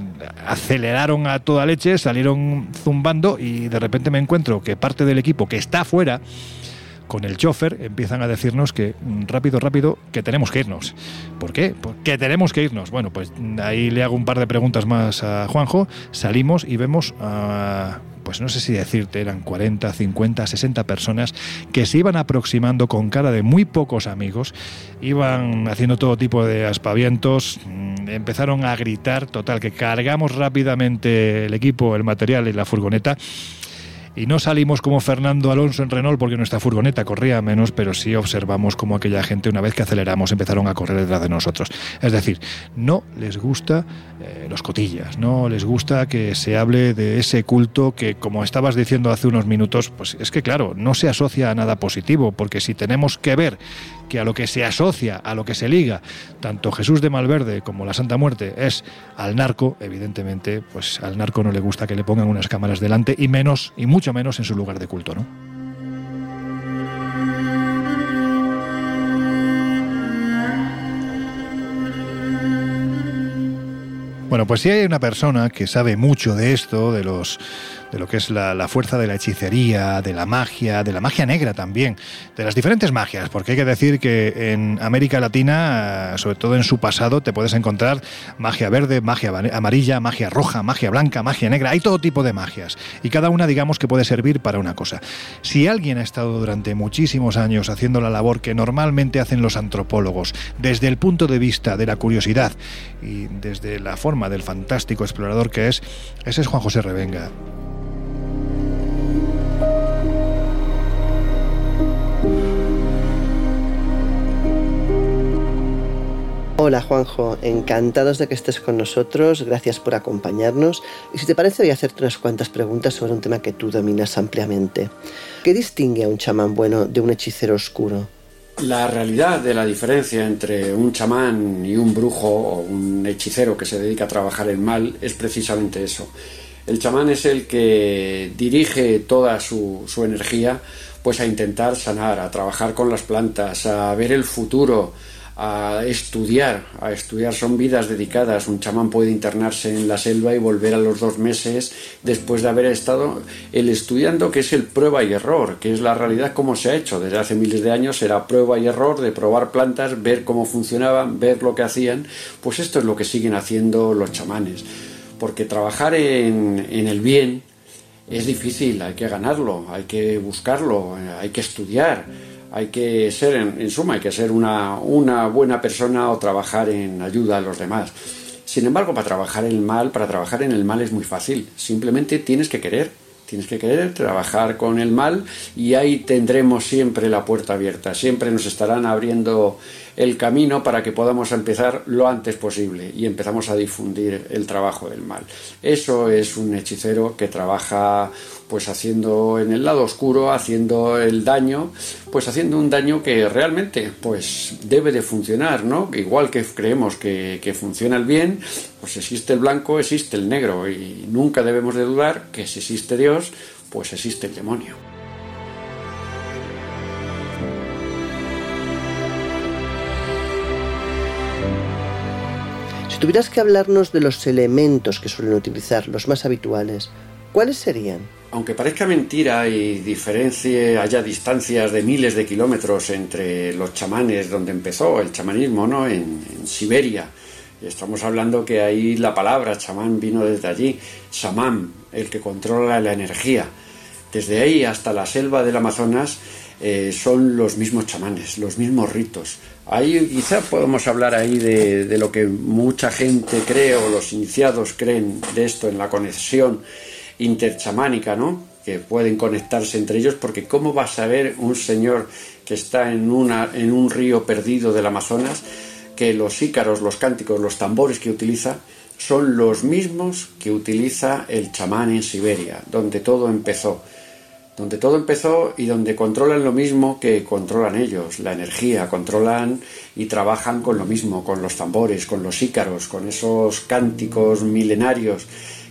aceleraron a toda leche, salieron zumbando y de repente me encuentro que parte del equipo que está afuera con el chofer empiezan a decirnos que mm, rápido, rápido, que tenemos que irnos. ¿Por qué? Porque tenemos que irnos. Bueno, pues ahí le hago un par de preguntas más a Juanjo, salimos y vemos a pues no sé si decirte, eran 40, 50, 60 personas que se iban aproximando con cara de muy pocos amigos, iban haciendo todo tipo de aspavientos, mm, empezaron a gritar, total, que cargamos rápidamente el equipo, el material y la furgoneta y no salimos como Fernando Alonso en Renault porque nuestra furgoneta corría menos, pero sí observamos como aquella gente una vez que aceleramos empezaron a correr detrás de nosotros. Es decir, no les gusta eh, los cotillas, no les gusta que se hable de ese culto que, como estabas diciendo hace unos minutos, pues es que claro, no se asocia a nada positivo, porque si tenemos que ver que a lo que se asocia, a lo que se liga, tanto Jesús de Malverde como la Santa Muerte es al narco, evidentemente, pues al narco no le gusta que le pongan unas cámaras delante y menos, y mucho menos en su lugar de culto, ¿no? Bueno, pues si hay una persona que sabe mucho de esto, de los de lo que es la, fuerza de la hechicería, de la magia, de la magia negra también, de las diferentes magias, porque hay que decir que en América Latina, sobre todo en su pasado, te puedes encontrar magia verde, magia amarilla, magia roja, magia blanca, magia negra, hay todo tipo de magias y cada una digamos que puede servir para una cosa. Si alguien ha estado durante muchísimos años haciendo la labor que normalmente hacen los antropólogos, desde el punto de vista de la curiosidad y desde la forma del fantástico explorador que es, ese es Juan José Revenga. Hola Juanjo, encantados de que estés con nosotros, gracias por acompañarnos y si te parece voy a hacerte unas cuantas preguntas sobre un tema que tú dominas ampliamente. ¿Qué distingue a un chamán bueno de un hechicero oscuro? La realidad de la diferencia entre un chamán y un brujo o un hechicero que se dedica a trabajar el mal es precisamente eso. El chamán es el que dirige toda su, su energía pues a intentar sanar, a trabajar con las plantas, a ver el futuro, a estudiar, a estudiar son vidas dedicadas. Un chamán puede internarse en la selva y volver a los dos meses después de haber estado el estudiando, que es el prueba y error, que es la realidad como se ha hecho desde hace miles de años, era prueba y error de probar plantas, ver cómo funcionaban, ver lo que hacían. Pues esto es lo que siguen haciendo los chamanes, porque trabajar en, en el bien es difícil, hay que ganarlo, hay que buscarlo, hay que estudiar hay que ser, en, suma, hay que ser una, una buena persona o trabajar en ayuda a los demás. Sin embargo, para trabajar en el mal, para trabajar en el mal es muy fácil. Simplemente tienes que querer Tienes que querer trabajar con el mal y ahí tendremos siempre la puerta abierta. Siempre nos estarán abriendo el camino para que podamos empezar lo antes posible y empezamos a difundir el trabajo del mal. Eso es un hechicero que trabaja pues haciendo en el lado oscuro, haciendo el daño, pues haciendo un daño que realmente pues debe de funcionar, ¿no? Igual que creemos que, que funciona el bien, pues existe el blanco, existe el negro y nunca debemos de dudar que si existe Dios, pues existe el demonio. Si tuvieras que hablarnos de los elementos que suelen utilizar, los más habituales, ¿cuáles serían? Aunque parezca mentira y diferencie, haya distancias de miles de kilómetros entre los chamanes donde empezó el chamanismo, ¿no? En, Siberia, estamos hablando que ahí la palabra chamán vino desde allí, samán, el que controla la energía. Desde ahí hasta la selva del Amazonas eh, son los mismos chamanes, los mismos ritos. Ahí quizá podemos hablar ahí de, lo que mucha gente cree o los iniciados creen de esto en la conexión interchamánica, ¿no? Que pueden conectarse entre ellos, porque ¿cómo va a saber un señor que está en, una, en un río perdido del Amazonas que los ícaros, los cánticos, los tambores que utiliza son los mismos que utiliza el chamán en Siberia, donde todo empezó. Donde todo empezó y donde controlan lo mismo que controlan ellos, la energía, controlan y trabajan con lo mismo, con los tambores, con los ícaros, con esos cánticos milenarios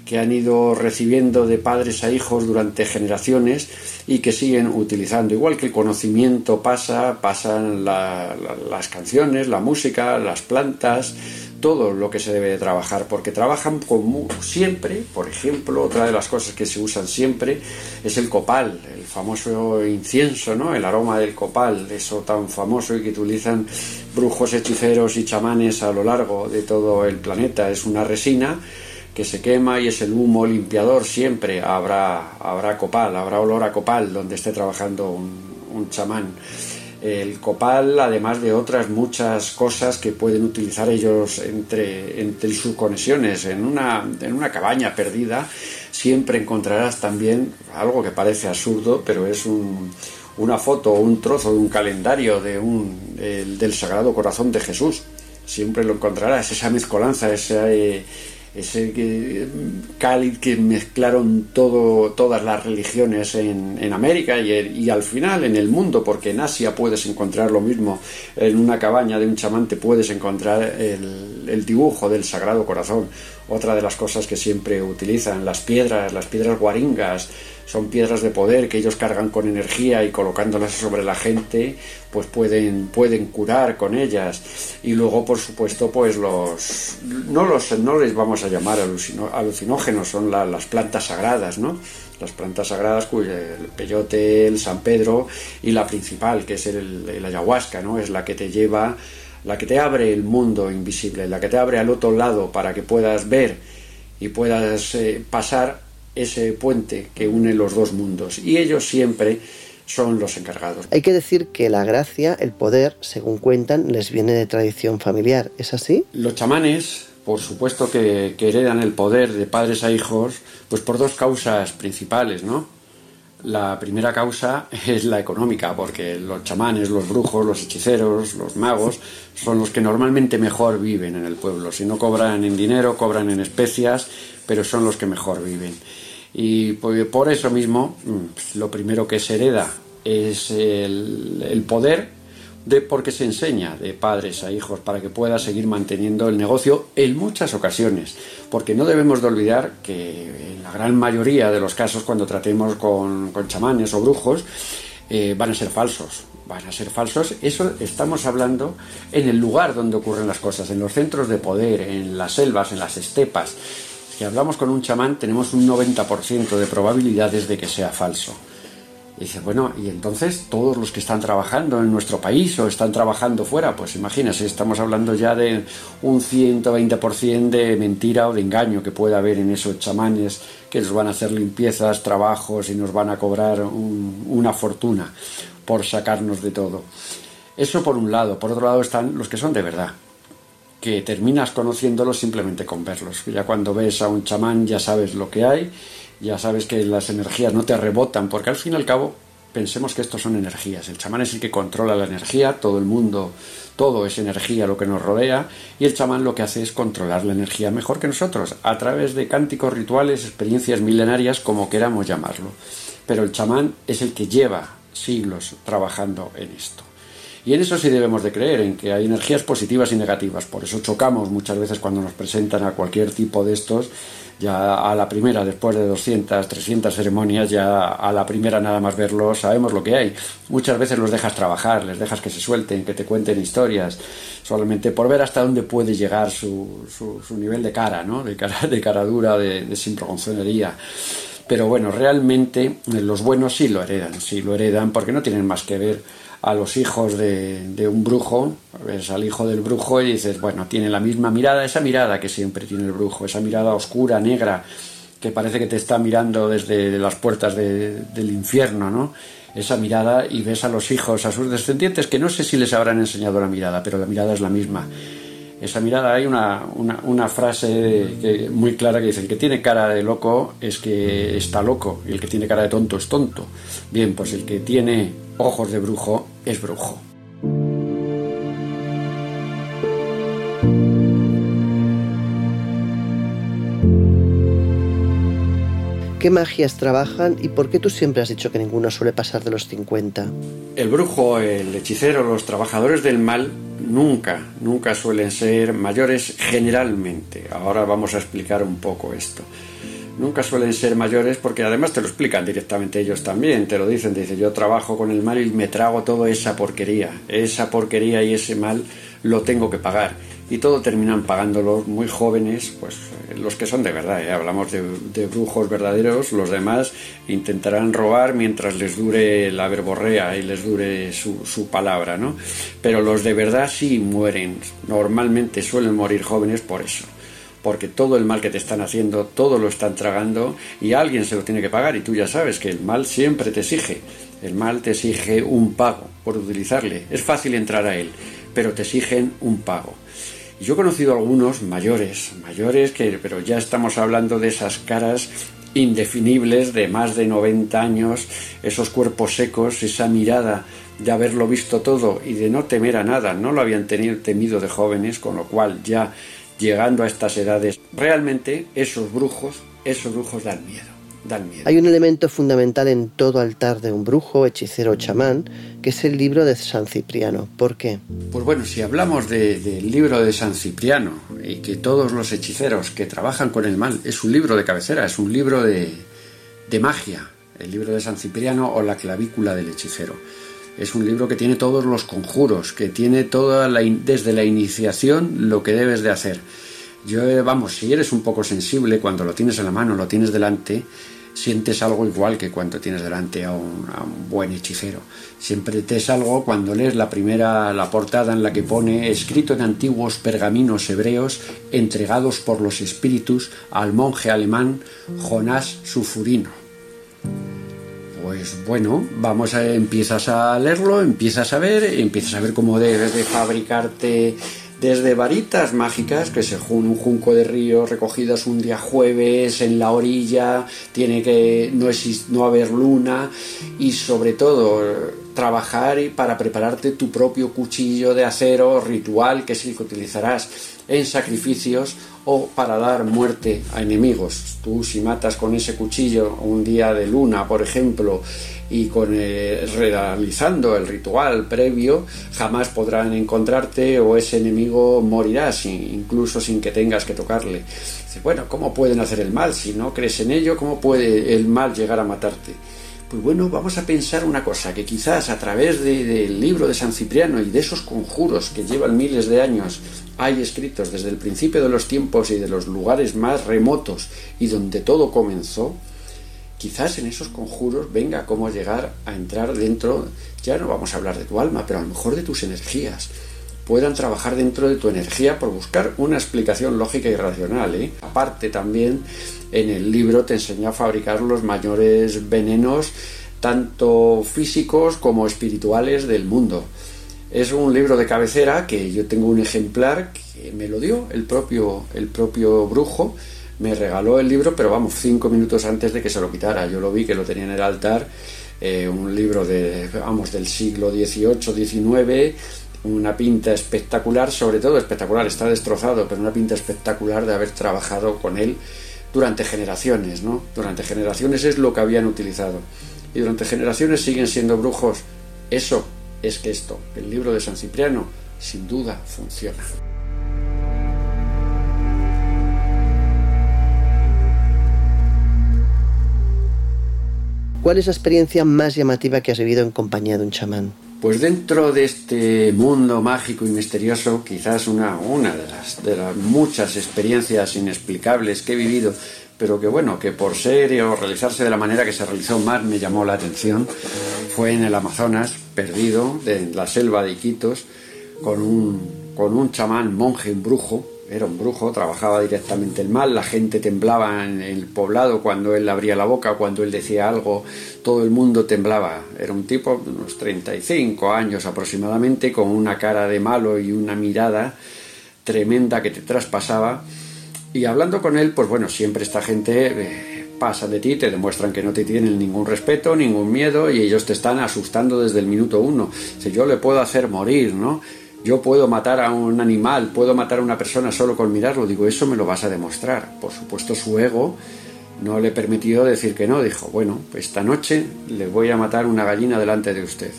que han ido recibiendo de padres a hijos durante generaciones y que siguen utilizando. Igual que el conocimiento pasa, pasan las canciones, la música, las plantas, todo lo que se debe de trabajar, porque trabajan como siempre, por ejemplo, otra de las cosas que se usan siempre es el copal, el famoso incienso, ¿no? El aroma del copal, eso tan famoso y que utilizan brujos, hechiceros y chamanes a lo largo de todo el planeta. Es una resina que se quema y es el humo limpiador siempre habrá, habrá copal, habrá olor a copal donde esté trabajando un, chamán. El copal, además de otras muchas cosas que pueden utilizar ellos entre, entre sus conexiones, en una, en una cabaña perdida, siempre encontrarás también algo que parece absurdo, pero es un, una foto o un trozo de un calendario de un, del Sagrado Corazón de Jesús. Siempre lo encontrarás, esa mezcolanza, esa, eh, ese cáliz que mezclaron todo, todas las religiones en, en América y, y, al final en el mundo, porque en Asia puedes encontrar lo mismo, en una cabaña de un chamán te puedes encontrar el, el dibujo del Sagrado Corazón, otra de las cosas que siempre utilizan, las piedras, las piedras guaringas, son piedras de poder que ellos cargan con energía y colocándolas sobre la gente, pues pueden, pueden curar con ellas. Y luego, por supuesto, pues los no los no les vamos a llamar alucinógenos, son las plantas sagradas, ¿no? Las plantas sagradas, cuyo el peyote, el San Pedro y la principal, que es el, el ayahuasca, ¿no? Es la que te lleva la que te abre el mundo invisible, la que te abre al otro lado para que puedas ver y puedas eh, pasar ese puente que une los dos mundos. Y ellos siempre son los encargados. Hay que decir que la gracia, el poder, según cuentan, les viene de tradición familiar. ¿Es así? Los chamanes, por supuesto que, que heredan el poder de padres a hijos, pues por dos causas principales, ¿no? La primera causa es la económica, porque los chamanes, los brujos, los hechiceros, los magos son los que normalmente mejor viven en el pueblo. Si no cobran en dinero, cobran en especias, pero son los que mejor viven. Y por eso mismo, mm, lo primero que se hereda es el, poder de porque se enseña de padres a hijos para que pueda seguir manteniendo el negocio en muchas ocasiones, porque no debemos de olvidar que en la gran mayoría de los casos cuando tratemos con, chamanes o brujos eh, van a ser falsos, van a ser falsos. Eso estamos hablando en el lugar donde ocurren las cosas, en los centros de poder, en las selvas, en las estepas. Si hablamos con un chamán tenemos un 90% de probabilidades de que sea falso. Y dice, bueno, y entonces todos los que están trabajando en nuestro país o están trabajando fuera, pues imagínese, estamos hablando ya de un 120% de mentira o de engaño que puede haber en esos chamanes que nos van a hacer limpiezas, trabajos y nos van a cobrar una fortuna por sacarnos de todo. Eso por un lado. Por otro lado están los que son de verdad, que terminas conociéndolos simplemente con verlos. Ya cuando ves a un chamán ya sabes lo que hay ya sabes que las energías no te rebotan, porque al fin y al cabo pensemos que estos son energías. El chamán es el que controla la energía, todo el mundo, todo es energía lo que nos rodea, y el chamán lo que hace es controlar la energía mejor que nosotros, a través de cánticos rituales, experiencias milenarias, como queramos llamarlo. Pero el chamán es el que lleva siglos trabajando en esto. Y en eso sí debemos de creer, en que hay energías positivas y negativas. Por eso chocamos muchas veces cuando nos presentan a cualquier tipo de estos ya a la primera, después de 200, 300 ceremonias, ya a la primera nada más verlo sabemos lo que hay. Muchas veces los dejas trabajar, les dejas que se suelten, que te cuenten historias, solamente por ver hasta dónde puede llegar su, su, nivel de cara, ¿no? de, cara de cara dura, de, de. Pero bueno, realmente los buenos sí lo heredan, sí lo heredan porque no tienen más que ver a los hijos de, un brujo, ves al hijo del brujo y dices, bueno, tiene la misma mirada, esa mirada que siempre tiene el brujo, esa mirada oscura, negra, que parece que te está mirando desde las puertas del infierno, ¿no? Esa mirada y ves a los hijos, a sus descendientes, que no sé si les habrán enseñado la mirada, pero la mirada es la misma. Esa mirada, hay una, una, frase muy clara que dice, el que tiene cara de loco es que está loco, y el que tiene cara de tonto es tonto. Bien, pues el que tiene ojos de brujo es brujo. ¿Qué magias trabajan y por qué tú siempre has dicho que ninguno suele pasar de los 50? El brujo, el hechicero, los trabajadores del mal nunca, nunca suelen ser mayores generalmente. Ahora vamos a explicar un poco esto nunca suelen ser mayores porque además te lo explican directamente ellos también, te lo dicen, te dicen yo trabajo con el mal y me trago toda esa porquería, esa porquería y ese mal lo tengo que pagar y todo terminan pagándolo muy jóvenes, pues eh, los que son de verdad, ¿eh? hablamos de, brujos verdaderos, los demás intentarán robar mientras les dure la verborrea y les dure su, su palabra, ¿no? Pero los de verdad sí mueren, normalmente suelen morir jóvenes por eso porque todo el mal que te están haciendo, todo lo están tragando y alguien se lo tiene que pagar y tú ya sabes que el mal siempre te exige, el mal te exige un pago por utilizarle, es fácil entrar a él, pero te exigen un pago. Yo he conocido algunos mayores, mayores que, pero ya estamos hablando de esas caras indefinibles de más de 90 años, esos cuerpos secos, esa mirada de haberlo visto todo y de no temer a nada, no lo habían tenido, temido de jóvenes, con lo cual ya llegando a estas edades, realmente esos brujos, esos brujos dan miedo. dan miedo. Hay un elemento fundamental en todo altar de un brujo, hechicero o chamán, que es el libro de San Cipriano. ¿Por qué? Pues bueno, si hablamos del libro de San Cipriano y que todos los hechiceros que trabajan con el mal, es un libro de cabecera, es un libro de, de magia, el libro de San Cipriano o la clavícula del hechicero. Es un libro que tiene todos los conjuros, que tiene toda la, desde la iniciación lo que debes de hacer. Yo, eh, vamos, si eres un poco sensible, cuando lo tienes en la mano, lo tienes delante, sientes algo igual que cuando tienes delante a un, buen hechicero. Siempre te es algo cuando lees la primera, la portada en la que pone escrito en antiguos pergaminos hebreos entregados por los espíritus al monje alemán Jonás Sufurino pues bueno, vamos a, empiezas a leerlo, empiezas a ver, empiezas a ver cómo debes de fabricarte desde varitas mágicas, que es un junco de río recogidas un día jueves en la orilla, tiene que no, no haber luna y sobre todo trabajar para prepararte tu propio cuchillo de acero ritual que sí que utilizarás en sacrificios o para dar muerte a enemigos. Tú si matas con ese cuchillo un día de luna, por ejemplo, y con eh, realizando el ritual previo, jamás podrán encontrarte o ese enemigo morirá incluso sin que tengas que tocarle. Bueno, ¿cómo pueden hacer el mal? Si no crees en ello, ¿cómo puede el mal llegar a matarte? Pues bueno, vamos a pensar una cosa, que quizás a través del libro de San Cipriano y de esos conjuros que llevan miles de años hay escritos desde el principio de los tiempos y de los lugares más remotos y donde todo comenzó, quizás en esos conjuros venga cómo llegar a entrar dentro, ya no vamos a hablar de tu alma, pero a lo mejor de tus energías, puedan trabajar dentro de tu energía por buscar una explicación lógica y racional. ¿eh? Aparte también en el libro te enseña a fabricar los mayores venenos, tanto físicos como espirituales del mundo. Es un libro de cabecera que yo tengo un ejemplar que me lo dio el propio, el propio brujo. Me regaló el libro, pero vamos, cinco minutos antes de que se lo quitara. Yo lo vi que lo tenía en el altar. Eh, un libro de, vamos, del siglo XVIII, XIX, una pinta espectacular, sobre todo espectacular, está destrozado, pero una pinta espectacular de haber trabajado con él durante generaciones, ¿no? Durante generaciones es lo que habían utilizado. Y durante generaciones siguen siendo brujos. Eso es que esto, el libro de San Cipriano, sin duda funciona. ¿Cuál es la experiencia más llamativa que has vivido en compañía de un chamán? Pues dentro de este mundo mágico y misterioso, quizás una, una de, las, de las muchas experiencias inexplicables que he vivido pero que bueno, que por ser o realizarse de la manera que se realizó más me llamó la atención, fue en el Amazonas, perdido, en la selva de Iquitos, con un, con un chamán monje, un brujo, era un brujo, trabajaba directamente el mal, la gente temblaba en el poblado cuando él abría la boca, cuando él decía algo, todo el mundo temblaba. Era un tipo de unos 35 años aproximadamente, con una cara de malo y una mirada tremenda que te traspasaba y hablando con él, pues bueno, siempre esta gente eh, pasa de ti, te demuestran que no te tienen ningún respeto, ningún miedo y ellos te están asustando desde el minuto uno. Si yo le puedo hacer morir, ¿no? Yo puedo matar a un animal, puedo matar a una persona solo con mirarlo. Digo, eso me lo vas a demostrar. Por supuesto, su ego no le permitió decir que no. Dijo, bueno, esta noche le voy a matar una gallina delante de usted.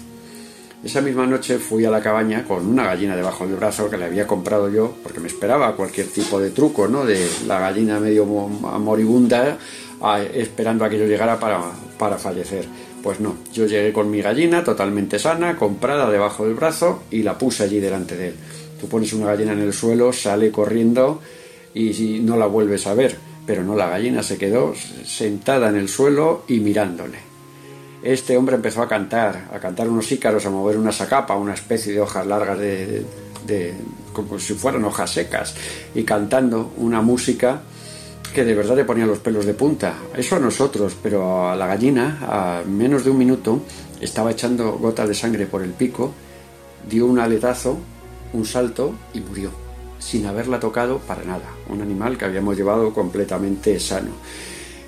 Esa misma noche fui a la cabaña con una gallina debajo del brazo que le había comprado yo, porque me esperaba cualquier tipo de truco, ¿no? De la gallina medio moribunda esperando a que yo llegara para, para fallecer. Pues no, yo llegué con mi gallina totalmente sana, comprada debajo del brazo y la puse allí delante de él. Tú pones una gallina en el suelo, sale corriendo y no la vuelves a ver. Pero no, la gallina se quedó sentada en el suelo y mirándole este hombre empezó a cantar, a cantar unos ícaros, a mover una sacapa, una especie de hojas largas de, como si fueran hojas secas, y cantando una música que de verdad le ponía los pelos de punta. Eso a nosotros, pero a la gallina, a menos de un minuto, estaba echando gotas de sangre por el pico, dio un aletazo, un salto y murió, sin haberla tocado para nada. Un animal que habíamos llevado completamente sano.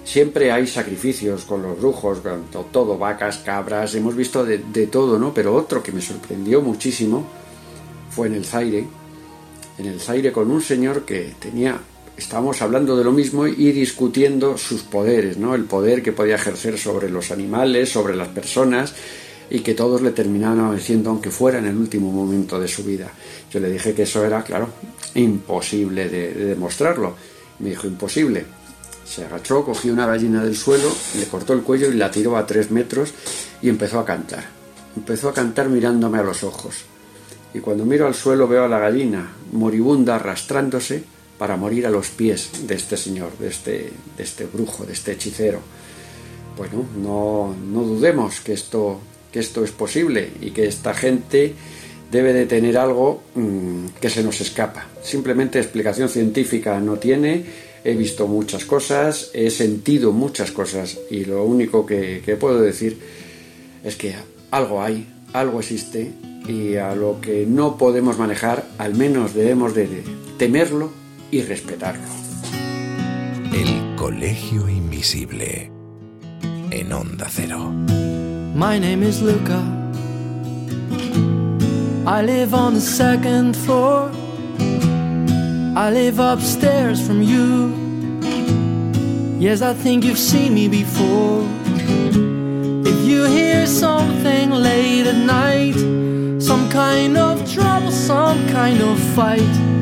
Siempre hay sacrificios con los brujos, con todo, vacas, cabras, hemos visto de, todo, ¿no? Pero otro que me sorprendió muchísimo fue en el Zaire, en el Zaire con un señor que tenía estábamos hablando de lo mismo y discutiendo sus poderes, ¿no? El poder que podía ejercer sobre los animales, sobre las personas y que todos le terminaban diciendo aunque fuera en el último momento de su vida. Yo le dije que eso era, claro, imposible de, demostrarlo. Me dijo, imposible. Se agachó, cogió una gallina del suelo, le cortó el cuello y la tiró a tres metros y empezó a cantar. Empezó a cantar mirándome a los ojos. Y cuando miro al suelo veo a la gallina moribunda arrastrándose para morir a los pies de este señor, de este, de este brujo, de este hechicero. Bueno, no, no dudemos que esto, que esto es posible y que esta gente debe de tener algo mm, que se nos escapa. Simplemente explicación científica no tiene, he visto muchas cosas, he sentido muchas cosas y lo único que, que puedo decir es que algo hay, algo existe y a lo que no podemos manejar, al menos debemos de temerlo y respetarlo. El Colegio Invisible en Onda Cero. My name is Luca. I live on the second floor. I live upstairs from you. Yes, I think you've seen me before. If you hear something late at night, some kind of trouble, some kind of fight.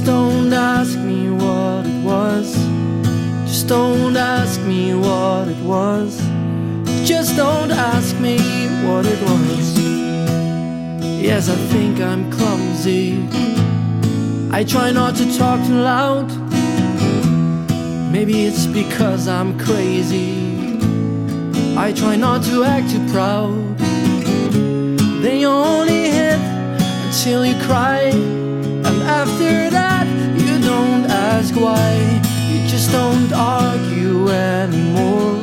Just don't ask me what it was. Just don't ask me what it was. Just don't ask me what it was. Yes, I think I'm clumsy. I try not to talk too loud. Maybe it's because I'm crazy. I try not to act too proud. They only hit until you cry. Argue anymore.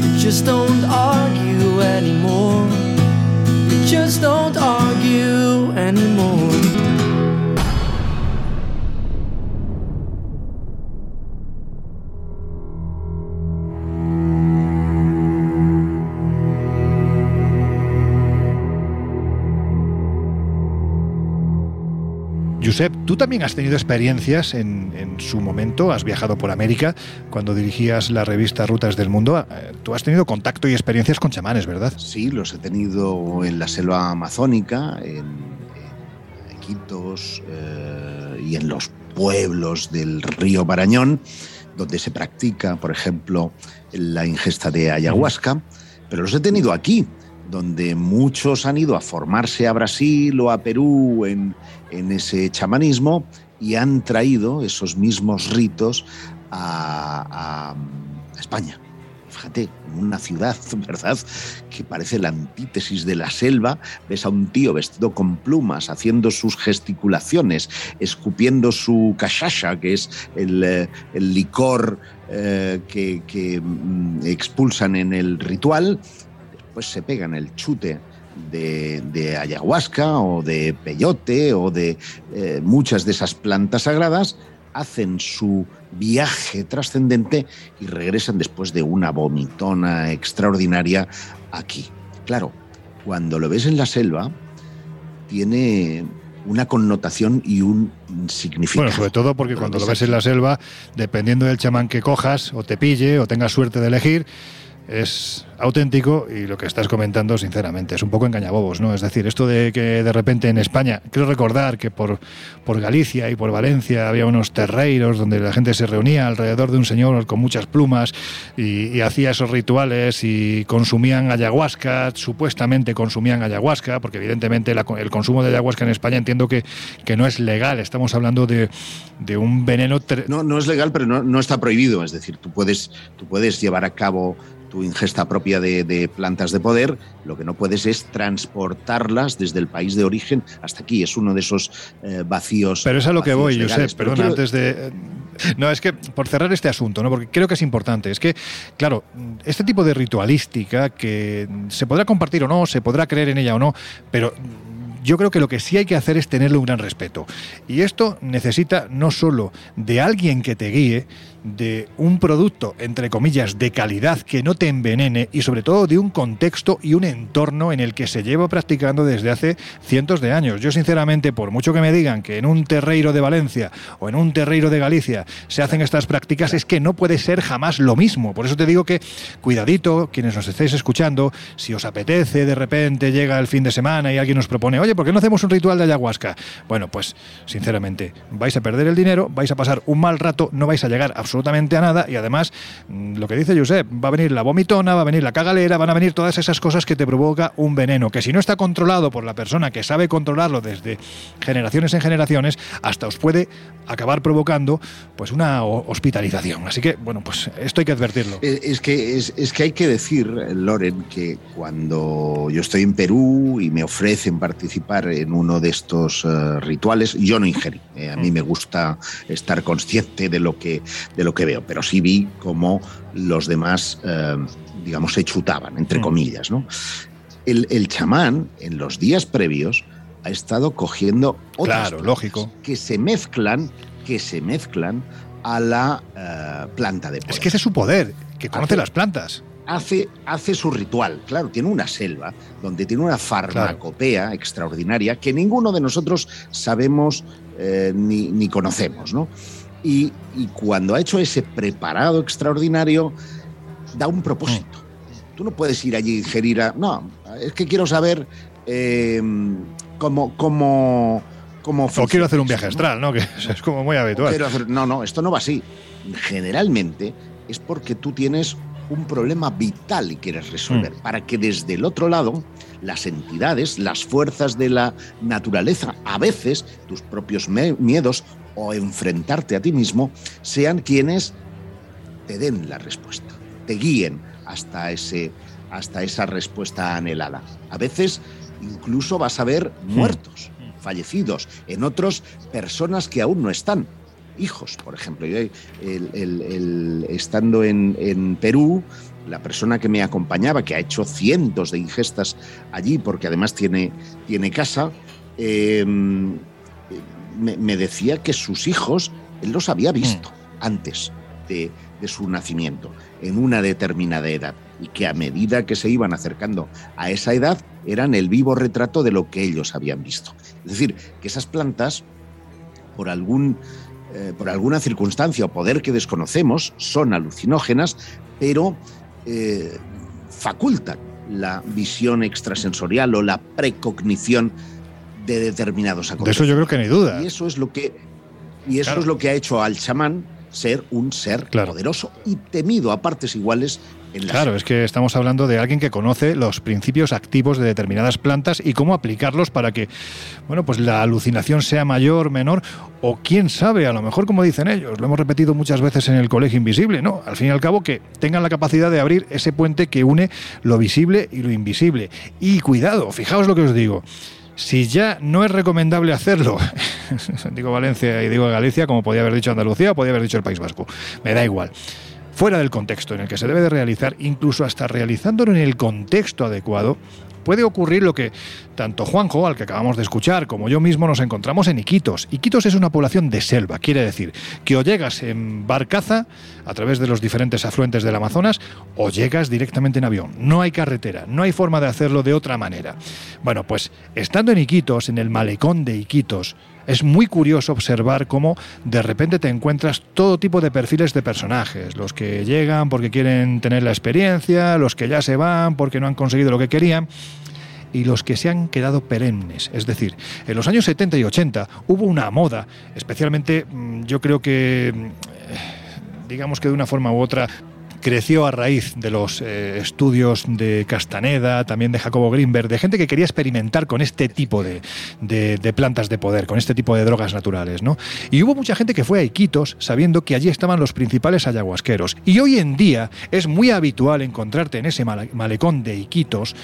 You just don't argue anymore. You just don't argue anymore. Josep, tú también has tenido experiencias en, en, su momento, has viajado por América cuando dirigías la revista Rutas del Mundo. Eh, tú has tenido contacto y experiencias con chamanes, ¿verdad? Sí, los he tenido en la selva amazónica, en, en Iquitos eh, y en los pueblos del río Parañón, donde se practica, por ejemplo, la ingesta de ayahuasca, pero los he tenido aquí donde muchos han ido a formarse a Brasil o a Perú en, en ese chamanismo y han traído esos mismos ritos a, España. Fíjate, una ciudad, ¿verdad? Que parece la antítesis de la selva. Ves a un tío vestido con plumas, haciendo sus gesticulaciones, escupiendo su cachacha, que es el, el licor eh, que, que, expulsan en el ritual, pues se pegan el chute de, de ayahuasca o de peyote o de eh, muchas de esas plantas sagradas, hacen su viaje trascendente y regresan después de una vomitona extraordinaria aquí. Claro, cuando lo ves en la selva, tiene una connotación y un significado. Bueno, sobre todo porque cuando lo ves en la selva, dependiendo del chamán que cojas o te pille o tengas suerte de elegir, es auténtico y lo que estás comentando, sinceramente, es un poco engañabobos, ¿no? Es decir, esto de que de repente en España, quiero recordar que por, por Galicia y por Valencia había unos terreiros donde la gente se reunía alrededor de un señor con muchas plumas y, hacía esos rituales y consumían ayahuasca, supuestamente consumían ayahuasca, porque evidentemente la, el consumo de ayahuasca en España entiendo que, que no es legal, estamos hablando de, de un veneno... No, no es legal, pero no, no está prohibido, es decir, tú puedes, tú puedes llevar a cabo tu ingesta propia de, de, plantas de poder, lo que no puedes es transportarlas desde el país de origen hasta aquí. Es uno de esos eh, vacíos. Pero es a lo que voy. Josep, perdona, quiero... antes de. No, es que por cerrar este asunto, ¿no? porque creo que es importante, es que, claro, este tipo de ritualística que se podrá compartir o no, se podrá creer en ella o no, pero yo creo que lo que sí hay que hacer es tenerle un gran respeto. Y esto necesita no solo de alguien que te guíe, de un producto, entre comillas, de calidad que no te envenene y sobre todo de un contexto y un entorno en el que se lleva practicando desde hace cientos de años. Yo sinceramente, por mucho que me digan que en un terreiro de Valencia o en un terreiro de Galicia se hacen estas prácticas, es que no puede ser jamás lo mismo. Por eso te digo que cuidadito, quienes nos estéis escuchando, si os apetece, de repente llega el fin de semana y alguien nos propone, oye, ¿por qué no hacemos un ritual de ayahuasca? Bueno, pues sinceramente, vais a perder el dinero, vais a pasar un mal rato, no vais a llegar absolutamente absolutamente a nada y además, mm, lo que dice Josep, va a venir la vomitona, va a venir la cagalera, van a venir todas esas cosas que te provoca un veneno, que si no está controlado por la persona que sabe controlarlo desde generaciones en generaciones, hasta os puede acabar provocando pues una hospitalización. Así que, bueno, pues esto hay que advertirlo. Es que, es, que hay que decir, Loren, que cuando yo estoy en Perú y me ofrecen participar en uno de estos eh, rituales, yo no ingerí. Eh, a mí mm. me gusta estar consciente de lo que, de lo que veo, pero sí vi cómo los demás, eh, digamos, se chutaban, entre mm. comillas. ¿no? El, chamán, en los días previos, ha estado cogiendo otras claro, lógico. que se mezclan, que se mezclan a la eh, planta de poder. Es que ese es su poder, que conoce las plantas. Hace, hace, su ritual. Claro, tiene una selva donde tiene una farmacopea extraordinaria que ninguno de nosotros sabemos eh, ni, ni, conocemos, ¿no? Y, cuando ha hecho ese preparado extraordinario, da un propósito. Tú no puedes ir allí y ingerir a... No, es que quiero saber eh, cómo... cómo cómo o quiero hacer un viaje astral, ¿no? Que es como muy habitual. no, no, esto no va así. Generalmente es porque tú tienes un problema vital y quieres resolver, mm. para que desde el otro lado las entidades, las fuerzas de la naturaleza, a veces tus propios miedos o enfrentarte a ti mismo sean quienes te den la respuesta, te guíen hasta, ese, hasta esa respuesta anhelada. A veces incluso vas a ver hmm. muertos, fallecidos, en otros personas que aún no están. Hijos, por ejemplo. Yo, estando en, Perú, la persona que me acompañaba, que ha hecho cientos de ingestas allí, porque además tiene, tiene casa, em, me, decía que sus hijos, él los había visto mm. antes de, su nacimiento, en una determinada edad, y que a medida que se iban acercando a esa edad, eran el vivo retrato de lo que ellos habían visto. Es decir, que esas plantas, por algún eh, por alguna circunstancia o poder que desconocemos, son alucinógenas, pero eh, facultan la visión extrasensorial o la precognición de determinados acontecimientos. De eso yo creo que no hay duda. Y eso es lo que, y eso es lo que ha hecho al chamán ser un ser poderoso y temido a partes iguales Claro, es que estamos hablando de alguien que conoce los principios activos de determinadas plantas y cómo aplicarlos para que, bueno, pues la alucinación sea mayor, menor, o quién sabe, a lo mejor como dicen ellos, lo hemos repetido muchas veces en el colegio invisible, ¿no? Al fin y al cabo que tengan la capacidad de abrir ese puente que une lo visible y lo invisible. Y cuidado, fijaos lo que os digo si ya no es recomendable hacerlo, digo Valencia y digo Galicia, como podía haber dicho Andalucía o podía haber dicho el País Vasco, me da igual. Fuera del contexto en el que se debe de realizar, incluso hasta realizándolo en el contexto adecuado, puede ocurrir lo que tanto Juanjo, al que acabamos de escuchar, como yo mismo nos encontramos en Iquitos. Iquitos es una población de selva, quiere decir que o llegas en barcaza a través de los diferentes afluentes del Amazonas o llegas directamente en avión. No hay carretera, no hay forma de hacerlo de otra manera. Bueno, pues estando en Iquitos, en el malecón de Iquitos, es muy curioso observar cómo de repente te encuentras todo tipo de perfiles de personajes, los que llegan porque quieren tener la experiencia, los que ya se van porque no han conseguido lo que querían y los que se han quedado perennes. Es decir, en los años 70 y 80 hubo una moda, especialmente mm, yo creo que, mm, digamos que de una forma u otra, creció a raíz de los eh, estudios de Castaneda, también de Jacobo Greenberg, de gente que quería experimentar con este tipo de, plantas de poder, con este tipo de drogas naturales. ¿no? Y hubo mucha gente que fue a Iquitos sabiendo que allí estaban los principales ayahuasqueros. Y hoy en día es muy habitual encontrarte en ese malecón de Iquitos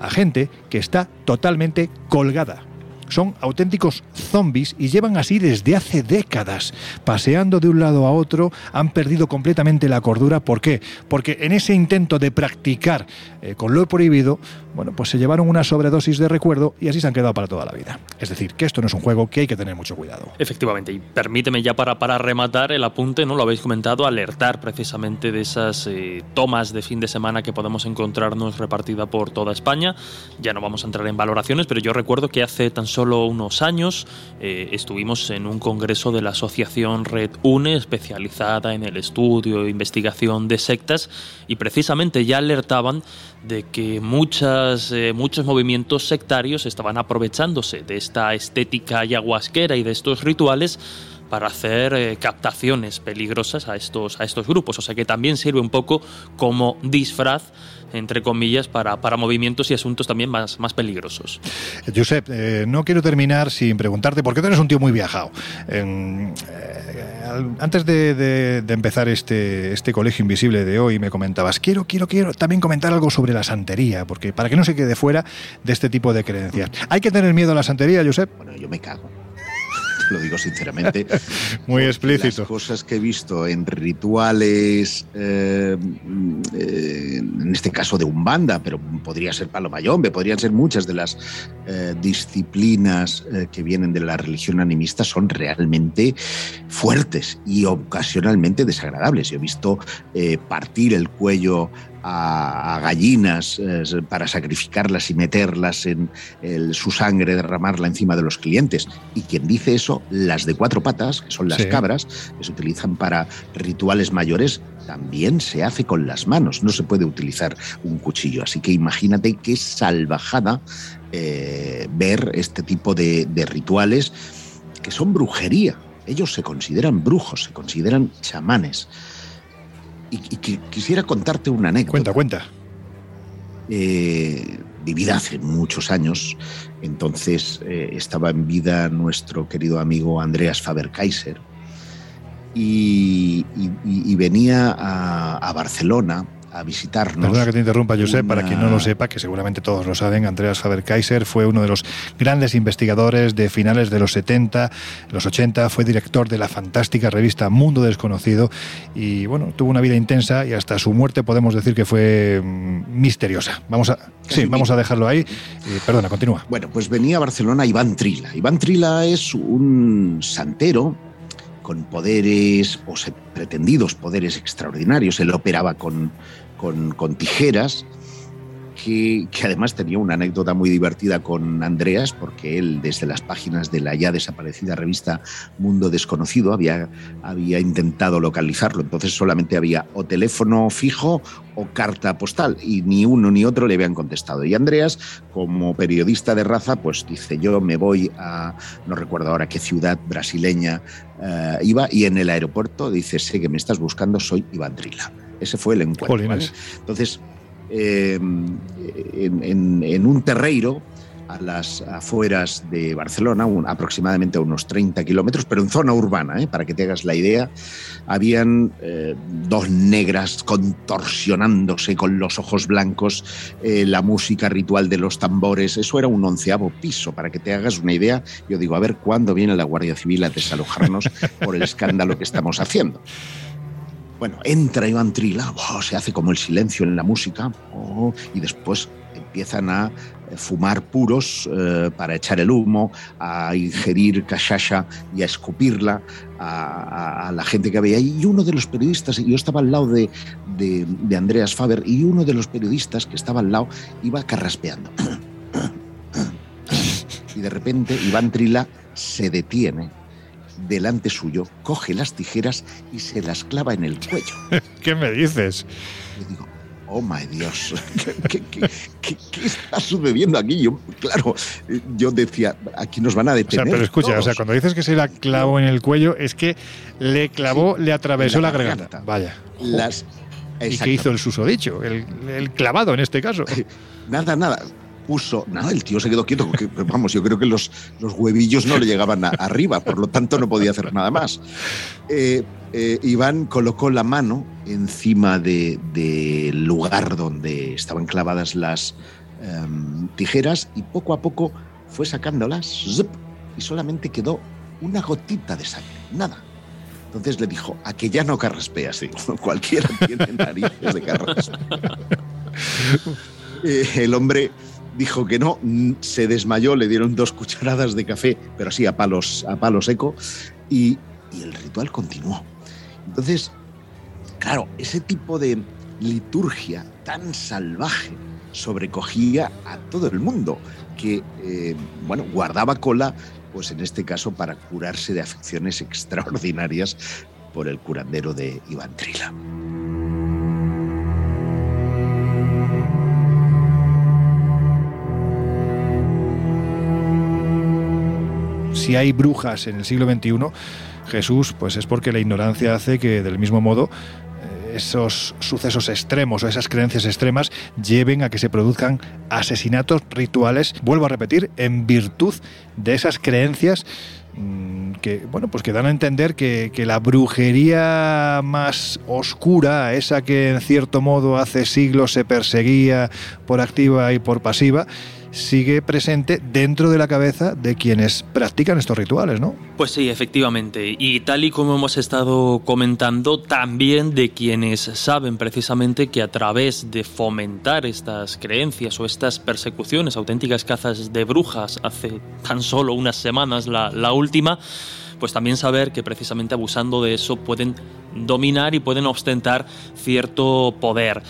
a gente que está totalmente colgada son auténticos zombies y llevan así desde hace décadas, paseando de un lado a otro, han perdido completamente la cordura. ¿Por qué? Porque en ese intento de practicar eh, con lo prohibido, bueno, pues se llevaron una sobredosis de recuerdo y así se han quedado para toda la vida. Es decir, que esto no es un juego que hay que tener mucho cuidado. Efectivamente, y permíteme ya para, para rematar el apunte, ¿no? Lo habéis comentado, alertar precisamente de esas eh, tomas de fin de semana que podemos encontrarnos repartida por toda España. Ya no vamos a entrar en valoraciones, pero yo recuerdo que hace tan solo unos años eh, estuvimos en un congreso de la asociación Red UNE, especializada en el estudio e investigación de sectas, y precisamente ya alertaban de que muchas, eh, muchos movimientos sectarios estaban aprovechándose de esta estética ayahuasquera y de estos rituales para hacer eh, captaciones peligrosas a estos, a estos grupos. O sea que también sirve un poco como disfraz entre comillas, para, para movimientos y asuntos también más, más peligrosos. Josep, eh, no quiero terminar sin preguntarte, porque tú eres un tío muy viajado. Eh, antes de, de, de, empezar este, este colegio invisible de hoy, me comentabas, quiero, quiero, quiero también comentar algo sobre la santería, porque para que no se quede fuera de este tipo de creencias. ¿Hay que tener miedo a la santería, Josep? Bueno, yo me cago lo digo sinceramente. Muy explícito. Las cosas que he visto en rituales, eh, eh, en este caso de Umbanda, pero podría ser Palo Mayombe, podrían ser muchas de las eh, disciplinas que vienen de la religión animista, son realmente fuertes y ocasionalmente desagradables. Yo he visto partir el cuello a, a gallinas eh, para sacrificarlas y meterlas en el, su sangre, derramarla encima de los clientes. Y quien dice eso, las de cuatro patas, que son las Sí. cabras, que se utilizan para rituales mayores, también se hace con las manos, no se puede utilizar un cuchillo. Así que imagínate qué salvajada eh, ver este tipo de, de rituales que son brujería. Ellos se consideran brujos, se consideran chamanes. Y, y qui- quisiera contarte una anécdota. Cuenta, cuenta. Eh, vivida hace muchos años. Entonces eh, estaba en vida nuestro querido amigo Andreas Faber-Kaiser y, y- y- y venía a, a Barcelona a visitarnos. Perdona que te interrumpa, Josep, para una- quien no lo sepa, que seguramente todos lo saben, Andreas Faber-Kaiser fue uno de los grandes investigadores de finales de los 70, los 80, fue director de la fantástica revista Mundo Desconocido y, bueno, tuvo una vida intensa y hasta su muerte podemos decir que fue mm, misteriosa. Vamos a, sí, vamos a dejarlo ahí. Eh, perdona, continúa. Bueno, pues venía a Barcelona Iván Trila. Iván Trila es un santero con poderes o pretendidos poderes extraordinarios. Él operaba con, con- tijeras, que, además tenía una anécdota muy divertida con Andreas, porque él desde las páginas de la ya desaparecida revista Mundo Desconocido había, había intentado localizarlo. Entonces solamente había o teléfono fijo o carta postal y ni uno ni otro le habían contestado. Y Andreas, como periodista de raza, pues dice, yo me voy a, no recuerdo ahora qué ciudad brasileña eh, iba, y en el aeropuerto dice, sé que me estás buscando, soy Iván. Ese fue el encuentro. Entonces, eh, en, en- en un terreiro a las afueras de Barcelona, un- aproximadamente a unos 30 kilómetros, pero en zona urbana, ¿eh? para que te hagas la idea, habían eh, dos negras contorsionándose con los ojos blancos, la música ritual de los tambores, eso era un onceavo piso, para que te hagas una idea. Yo digo, a ver cuándo viene la Guardia Civil a desalojarnos por el escándalo que estamos haciendo. Bueno, entra Iván Trila, se hace como el silencio en la música, oh, y después empiezan a eh, fumar puros eh, para echar el humo, a ingerir cachacha y a escupirla a, la gente que había ahí. Y uno de los periodistas, yo estaba al lado de, de- de Andreas Faber, y uno de los periodistas que estaba al lado iba carraspeando. Y de repente Iván Trila se detiene delante suyo, coge las tijeras y se las clava en el cuello. ¿Qué me dices? Y digo, oh my Dios, ¿qué, qué- qué- qué está sucediendo aquí? Yo, claro, yo decía, aquí nos van a O sea, detener. pero escucha, o sea, todos. cuando dices que se la clavó en el cuello, es que le clavó, Sí, le atravesó la la garganta. garganta. Vaya. Las, ¿Y qué hizo el susodicho? El, el clavado en este caso. Nada, nada. Puso, no, el tío se quedó quieto, porque, vamos, yo creo que los, los huevillos no le llegaban a- arriba, por lo tanto no podía hacer nada más. Eh, eh, Iván colocó la mano encima de- del lugar donde estaban clavadas las em, tijeras y poco a poco fue sacándolas zup, y solamente quedó una gotita de sangre, nada. Entonces le dijo, a que ya no carraspea así, cualquiera tiene narices de carraspea. Eh, el hombre dijo que no, se desmayó, le dieron dos cucharadas de café, pero así a palos, a palo seco, y, y el ritual continuó. Entonces, claro, ese tipo de liturgia tan salvaje sobrecogía a todo el mundo, que, eh, bueno, guardaba cola, pues en este caso para curarse de afecciones extraordinarias por el curandero de Iván Trila. Si hay brujas en el siglo XXI, Jesús, pues es porque la ignorancia hace que del mismo modo esos sucesos extremos o esas creencias extremas lleven a que se produzcan asesinatos rituales, vuelvo a repetir, en virtud de esas creencias mm, que bueno pues que dan a entender que, que, la brujería más oscura, esa que en cierto modo hace siglos se perseguía por activa y por pasiva, sigue presente dentro de la cabeza de quienes practican estos rituales, ¿no? Pues sí, efectivamente. Y tal y como hemos estado comentando, también de quienes saben precisamente que a través de fomentar estas creencias o estas persecuciones, auténticas cazas de brujas, hace tan solo unas semanas la, última, pues también saber que precisamente abusando de eso pueden dominar y pueden ostentar cierto poder.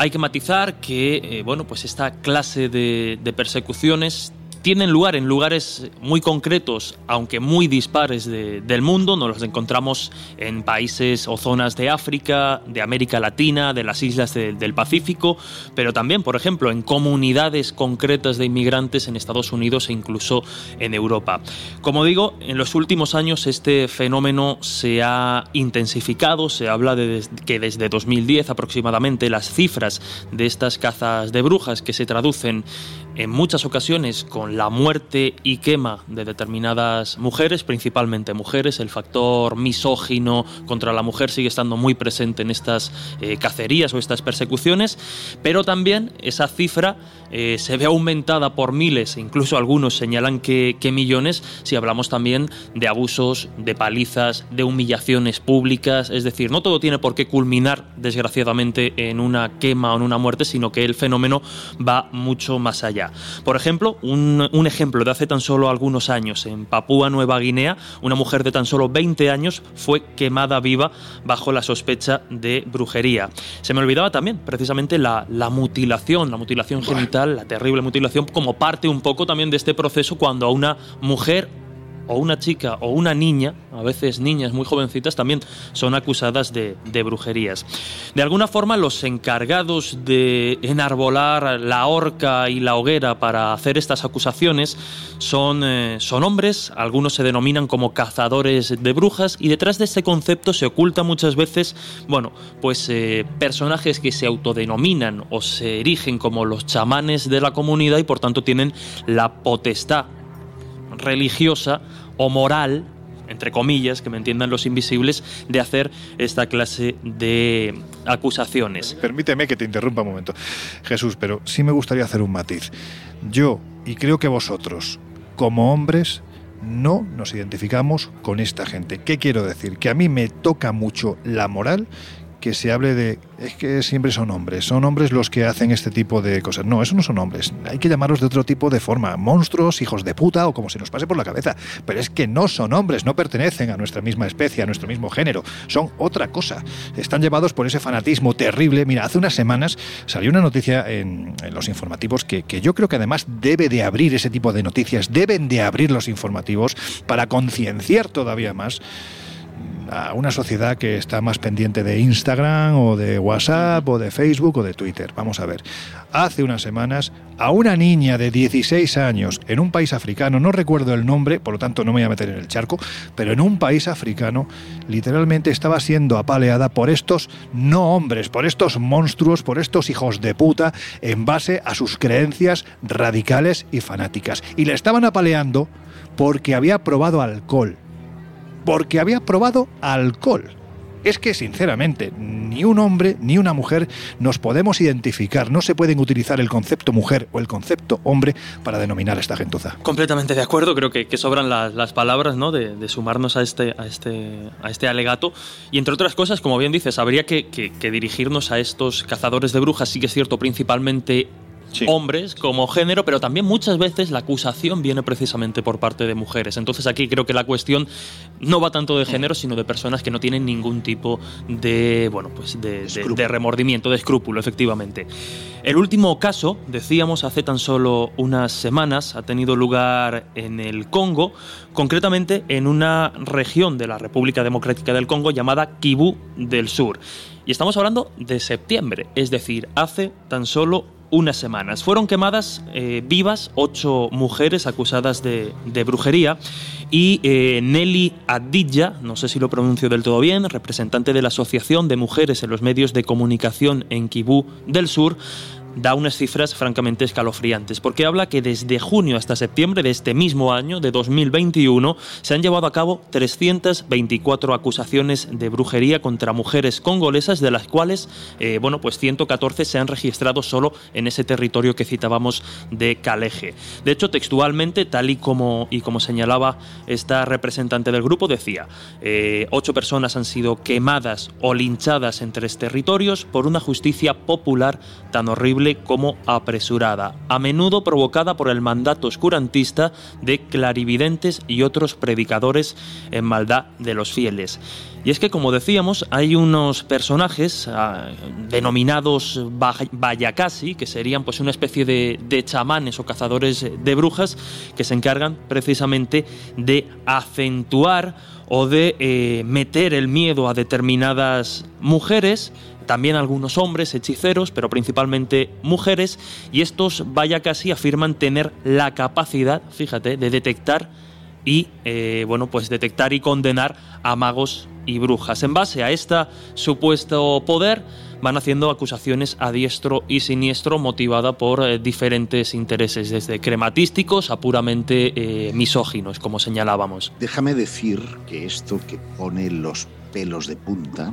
Hay que matizar que eh, bueno, pues esta clase de, de persecuciones tienen lugar en lugares muy concretos, aunque muy dispares de, del mundo. Nos los encontramos en países o zonas de África, de América Latina, de las islas de, del Pacífico, pero también, por ejemplo, en comunidades concretas de inmigrantes en Estados Unidos e incluso en Europa. Como digo, en los últimos años este fenómeno se ha intensificado. Se habla de que desde 2010 aproximadamente las cifras de estas cazas de brujas que se traducen en muchas ocasiones con la muerte y quema de determinadas mujeres, principalmente mujeres. El factor misógino contra la mujer sigue estando muy presente en estas eh, cacerías o estas persecuciones, pero también esa cifra eh, se ve aumentada por miles, incluso algunos señalan que, que millones, si hablamos también de abusos, de palizas, de humillaciones públicas. Es decir, no todo tiene por qué culminar, desgraciadamente, en una quema o en una muerte, sino que el fenómeno va mucho más allá. Por ejemplo, un, un, ejemplo de hace tan solo algunos años, en Papúa Nueva Guinea, una mujer de tan solo 20 años fue quemada viva bajo la sospecha de brujería. Se me olvidaba también precisamente la, la mutilación, la mutilación genital, la terrible mutilación, como parte un poco también de este proceso cuando a una mujer o una chica o una niña, a veces niñas muy jovencitas, también son acusadas de, brujerías. De alguna forma, los encargados de enarbolar la horca y la hoguera para hacer estas acusaciones son, eh, son hombres, algunos se denominan como cazadores de brujas, y detrás de este concepto se oculta muchas veces, bueno, pues eh, personajes que se autodenominan o se erigen como los chamanes de la comunidad y por tanto tienen la potestad religiosa o moral, entre comillas, que me entiendan los invisibles, de hacer esta clase de acusaciones. Permíteme que te interrumpa un momento, Jesús, pero sí me gustaría hacer un matiz. Yo, y creo que vosotros, como hombres, no nos identificamos con esta gente. ¿Qué quiero decir? Que a mí me toca mucho la moral que se hable de es que siempre son hombres, son hombres los que hacen este tipo de cosas. No, eso no son hombres. Hay que llamarlos de otro tipo de forma, monstruos, hijos de puta o como se nos pase por la cabeza. Pero es que no son hombres, no pertenecen a nuestra misma especie, a nuestro mismo género. Son otra cosa. Están llevados por ese fanatismo terrible. Mira, hace unas semanas salió una noticia en, en los informativos que, que yo creo que además debe de abrir ese tipo de noticias, deben de abrir los informativos para concienciar todavía más a una sociedad que está más pendiente de Instagram o de WhatsApp o de Facebook o de Twitter. Vamos a ver. Hace unas semanas a una niña de 16 años en un país africano, no recuerdo el nombre, por lo tanto no me voy a meter en el charco, pero en un país africano literalmente estaba siendo apaleada por estos no hombres, por estos monstruos, por estos hijos de puta en base a sus creencias radicales y fanáticas. Y le estaban apaleando porque había probado alcohol porque había probado alcohol. Es que, sinceramente, ni un hombre ni una mujer nos podemos identificar. No se pueden utilizar el concepto mujer o el concepto hombre para denominar a esta gentuza. Completamente de acuerdo. Creo que, sobran las, palabras ¿no? de, sumarnos a este, a, este, a este alegato. Y entre otras cosas, como bien dices, habría que, que dirigirnos a estos cazadores de brujas, sí que es cierto, principalmente hombres como género, pero también muchas veces la acusación viene precisamente por parte de mujeres. Entonces aquí creo que la cuestión no va tanto de género, sino de personas que no tienen ningún tipo de, bueno, pues de, de remordimiento, de escrúpulo, efectivamente. El último caso, decíamos hace tan solo unas semanas, ha tenido lugar en el Congo, concretamente en una región de la República Democrática del Congo llamada Kivu del Sur. Y estamos hablando de septiembre, es decir, hace tan solo unas semanas. Fueron quemadas eh, vivas ocho mujeres acusadas de, brujería y eh, Nelly Adidja, no sé si lo pronuncio del todo bien, representante de la Asociación de Mujeres en los Medios de Comunicación en Kibú del Sur, da unas cifras francamente escalofriantes, porque habla que desde junio hasta septiembre de este mismo año, de 2021, se han llevado a cabo 324 acusaciones de brujería contra mujeres congolesas, de las cuales, eh, bueno, pues 114 se han registrado solo en ese territorio que citábamos de Caleje. De hecho, textualmente, tal y como, y como señalaba esta representante del grupo, decía, eh, ocho personas han sido quemadas o linchadas en tres territorios por una justicia popular tan horrible como apresurada, a menudo provocada por el mandato oscurantista de clarividentes y otros predicadores en maldad de los fieles. Y es que, como decíamos, hay unos personajes ah, denominados Bayakasi, que serían pues una especie de, chamanes o cazadores de brujas, que se encargan precisamente de acentuar o de eh, meter el miedo a determinadas mujeres también algunos hombres, hechiceros, pero principalmente mujeres, y estos vaya casi afirman tener la capacidad, fíjate, de detectar y eh, bueno, pues detectar y condenar a magos y brujas. En base a este supuesto poder, van haciendo acusaciones a diestro y siniestro motivada por eh, diferentes intereses, desde crematísticos a puramente eh, misóginos, como señalábamos. Déjame decir que esto que pone los pelos de punta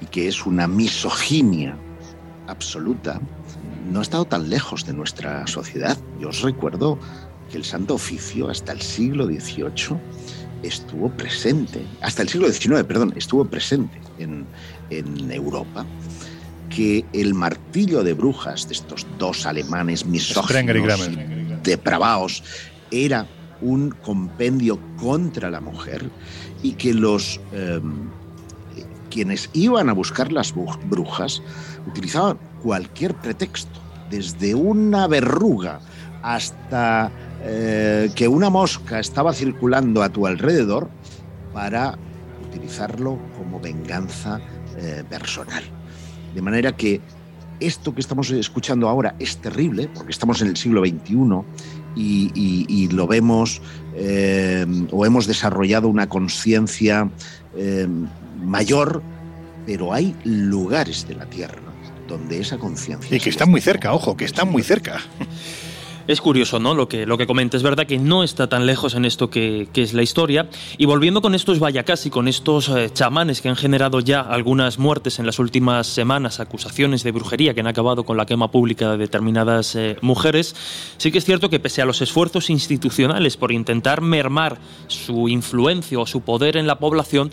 y que es una misoginia absoluta, no ha estado tan lejos de nuestra sociedad. Yo os recuerdo que el Santo Oficio hasta el siglo XVIII estuvo presente, hasta el siglo XIX, perdón, estuvo presente en, en Europa, que el martillo de brujas de estos dos alemanes misóginos depravados era un compendio contra la mujer y que los em, quienes iban a buscar las brujas utilizaban cualquier pretexto, desde una verruga hasta eh, que una mosca estaba circulando a tu alrededor para utilizarlo como venganza eh, personal. De manera que esto que estamos escuchando ahora es terrible, porque estamos en el siglo XXI y, lo vemos eh, o hemos desarrollado una conciencia mayor, pero hay lugares de la Tierra donde esa conciencia... Y que están muy cerca, ojo, que están muy cerca. Es curioso, ¿no? Lo que, lo que comenta. Es verdad que no está tan lejos en esto que, es la historia. Y volviendo con estos vayacas y con estos eh, chamanes que han generado ya algunas muertes en las últimas semanas, acusaciones de brujería que han acabado con la quema pública de determinadas eh, mujeres, sí que es cierto que pese a los esfuerzos institucionales por intentar mermar su influencia o su poder en la población,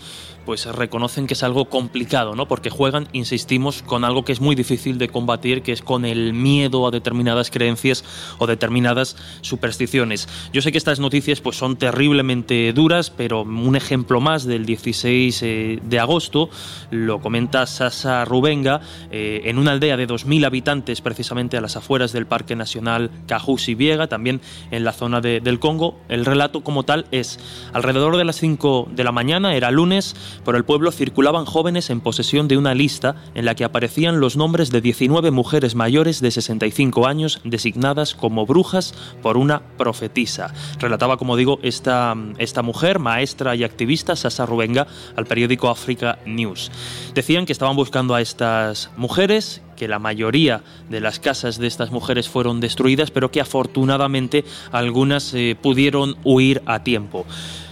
pues reconocen que es algo complicado, ¿no? Porque juegan, insistimos, con algo que es muy difícil de combatir, que es con el miedo a determinadas creencias o determinadas supersticiones. Yo sé que estas noticias pues son terriblemente duras, pero un ejemplo más del 16 eh, de agosto lo comenta Sasa Rubenga eh, en una aldea de 2.000 habitantes, precisamente a las afueras del Parque Nacional Cajusi Viega, también en la zona del Congo. El relato como tal es alrededor de las 5 de la mañana, era lunes, por el pueblo circulaban jóvenes en posesión de una lista en la que aparecían los nombres de 19 mujeres mayores de 65 años designadas como brujas por una profetisa. Relataba, como digo, esta, esta mujer, maestra y activista, Sasa Rubenga, al periódico Africa News. Decían que estaban buscando a estas mujeres que la mayoría de las casas de estas mujeres fueron destruidas, pero que afortunadamente algunas eh, pudieron huir a tiempo.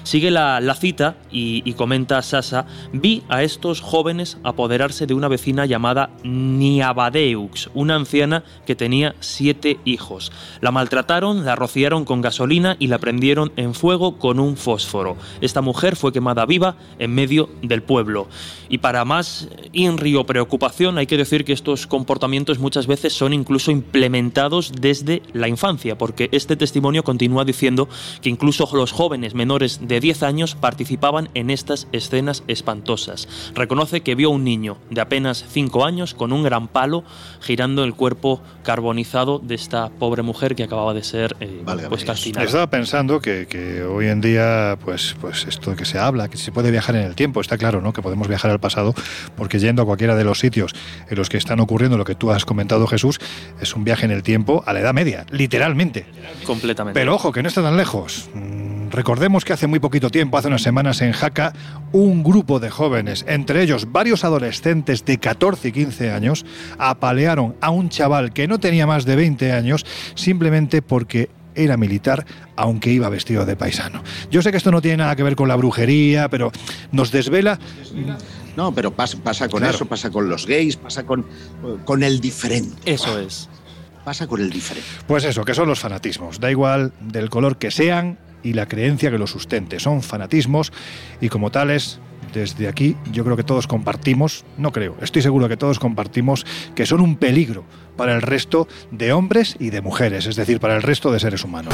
Sigue la, cita y, y, comenta Sasa, vi a estos jóvenes apoderarse de una vecina llamada Niabadeux, una anciana que tenía siete hijos. La maltrataron, la rociaron con gasolina y la prendieron en fuego con un fósforo. Esta mujer fue quemada viva en medio del pueblo. Y para más inri o preocupación hay que decir que estos comportamientos muchas veces son incluso implementados desde la infancia, porque este testimonio continúa diciendo que incluso los jóvenes menores de 10 años participaban en estas escenas espantosas. Reconoce que vio a un niño de apenas 5 años con un gran palo girando el cuerpo carbonizado de esta pobre mujer que acababa de ser eh, pues calcinada. Estaba pensando que, que, hoy en día, pues, pues esto que se habla, que se puede viajar en el tiempo, está claro, ¿no? Que podemos viajar al pasado, porque yendo a cualquiera de los sitios en los que están ocurriendo lo que tú has comentado, Jesús, es un viaje en el tiempo a la Edad Media, literalmente. Completamente. Pero ojo, que no está tan lejos. Mm, recordemos que hace muy poquito tiempo, hace unas semanas en Jaca, un grupo de jóvenes, entre ellos varios adolescentes de 14 y 15 años, apalearon a un chaval que no tenía más de 20 años simplemente porque era militar, aunque iba vestido de paisano. Yo sé que esto no tiene nada que ver con la brujería, pero nos desvela... No, pero pasa, pasa con eso, pasa con los gays, pasa con, con el diferente. Eso es. Pasa con el diferente. Pues eso, que son los fanatismos. Da igual del color que sean y la creencia que los sustente. Son fanatismos y como tales desde aquí yo creo que todos compartimos, no creo, estoy seguro que todos compartimos que son un peligro para el resto de hombres y de mujeres, es decir, para el resto de seres humanos.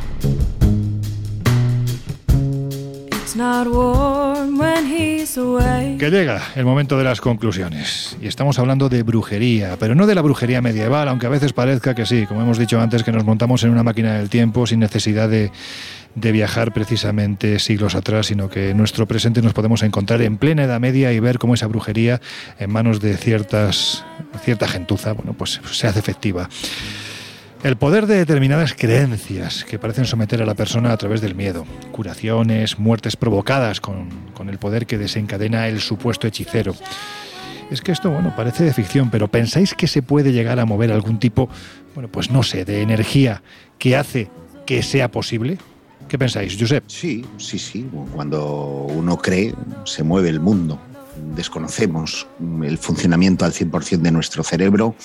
Que llega el momento de las conclusiones. Y estamos hablando de brujería, pero no de la brujería medieval, aunque a veces parezca que sí, como hemos dicho antes, que nos montamos en una máquina del tiempo sin necesidad de, viajar precisamente siglos atrás, sino que en nuestro presente nos podemos encontrar en plena Edad Media y ver cómo esa brujería en manos de ciertas, cierta gentuza, bueno, pues se hace efectiva. El poder de determinadas creencias que parecen someter a la persona a través del miedo, curaciones, muertes provocadas con, con, el poder que desencadena el supuesto hechicero. Es que esto, bueno, parece de ficción, pero ¿pensáis que se puede llegar a mover algún tipo, bueno, pues no sé, de energía que hace que sea posible? ¿Qué pensáis, Josep? Sí, sí, sí. Cuando uno cree, se mueve el mundo desconocemos el funcionamiento al 100% de nuestro cerebro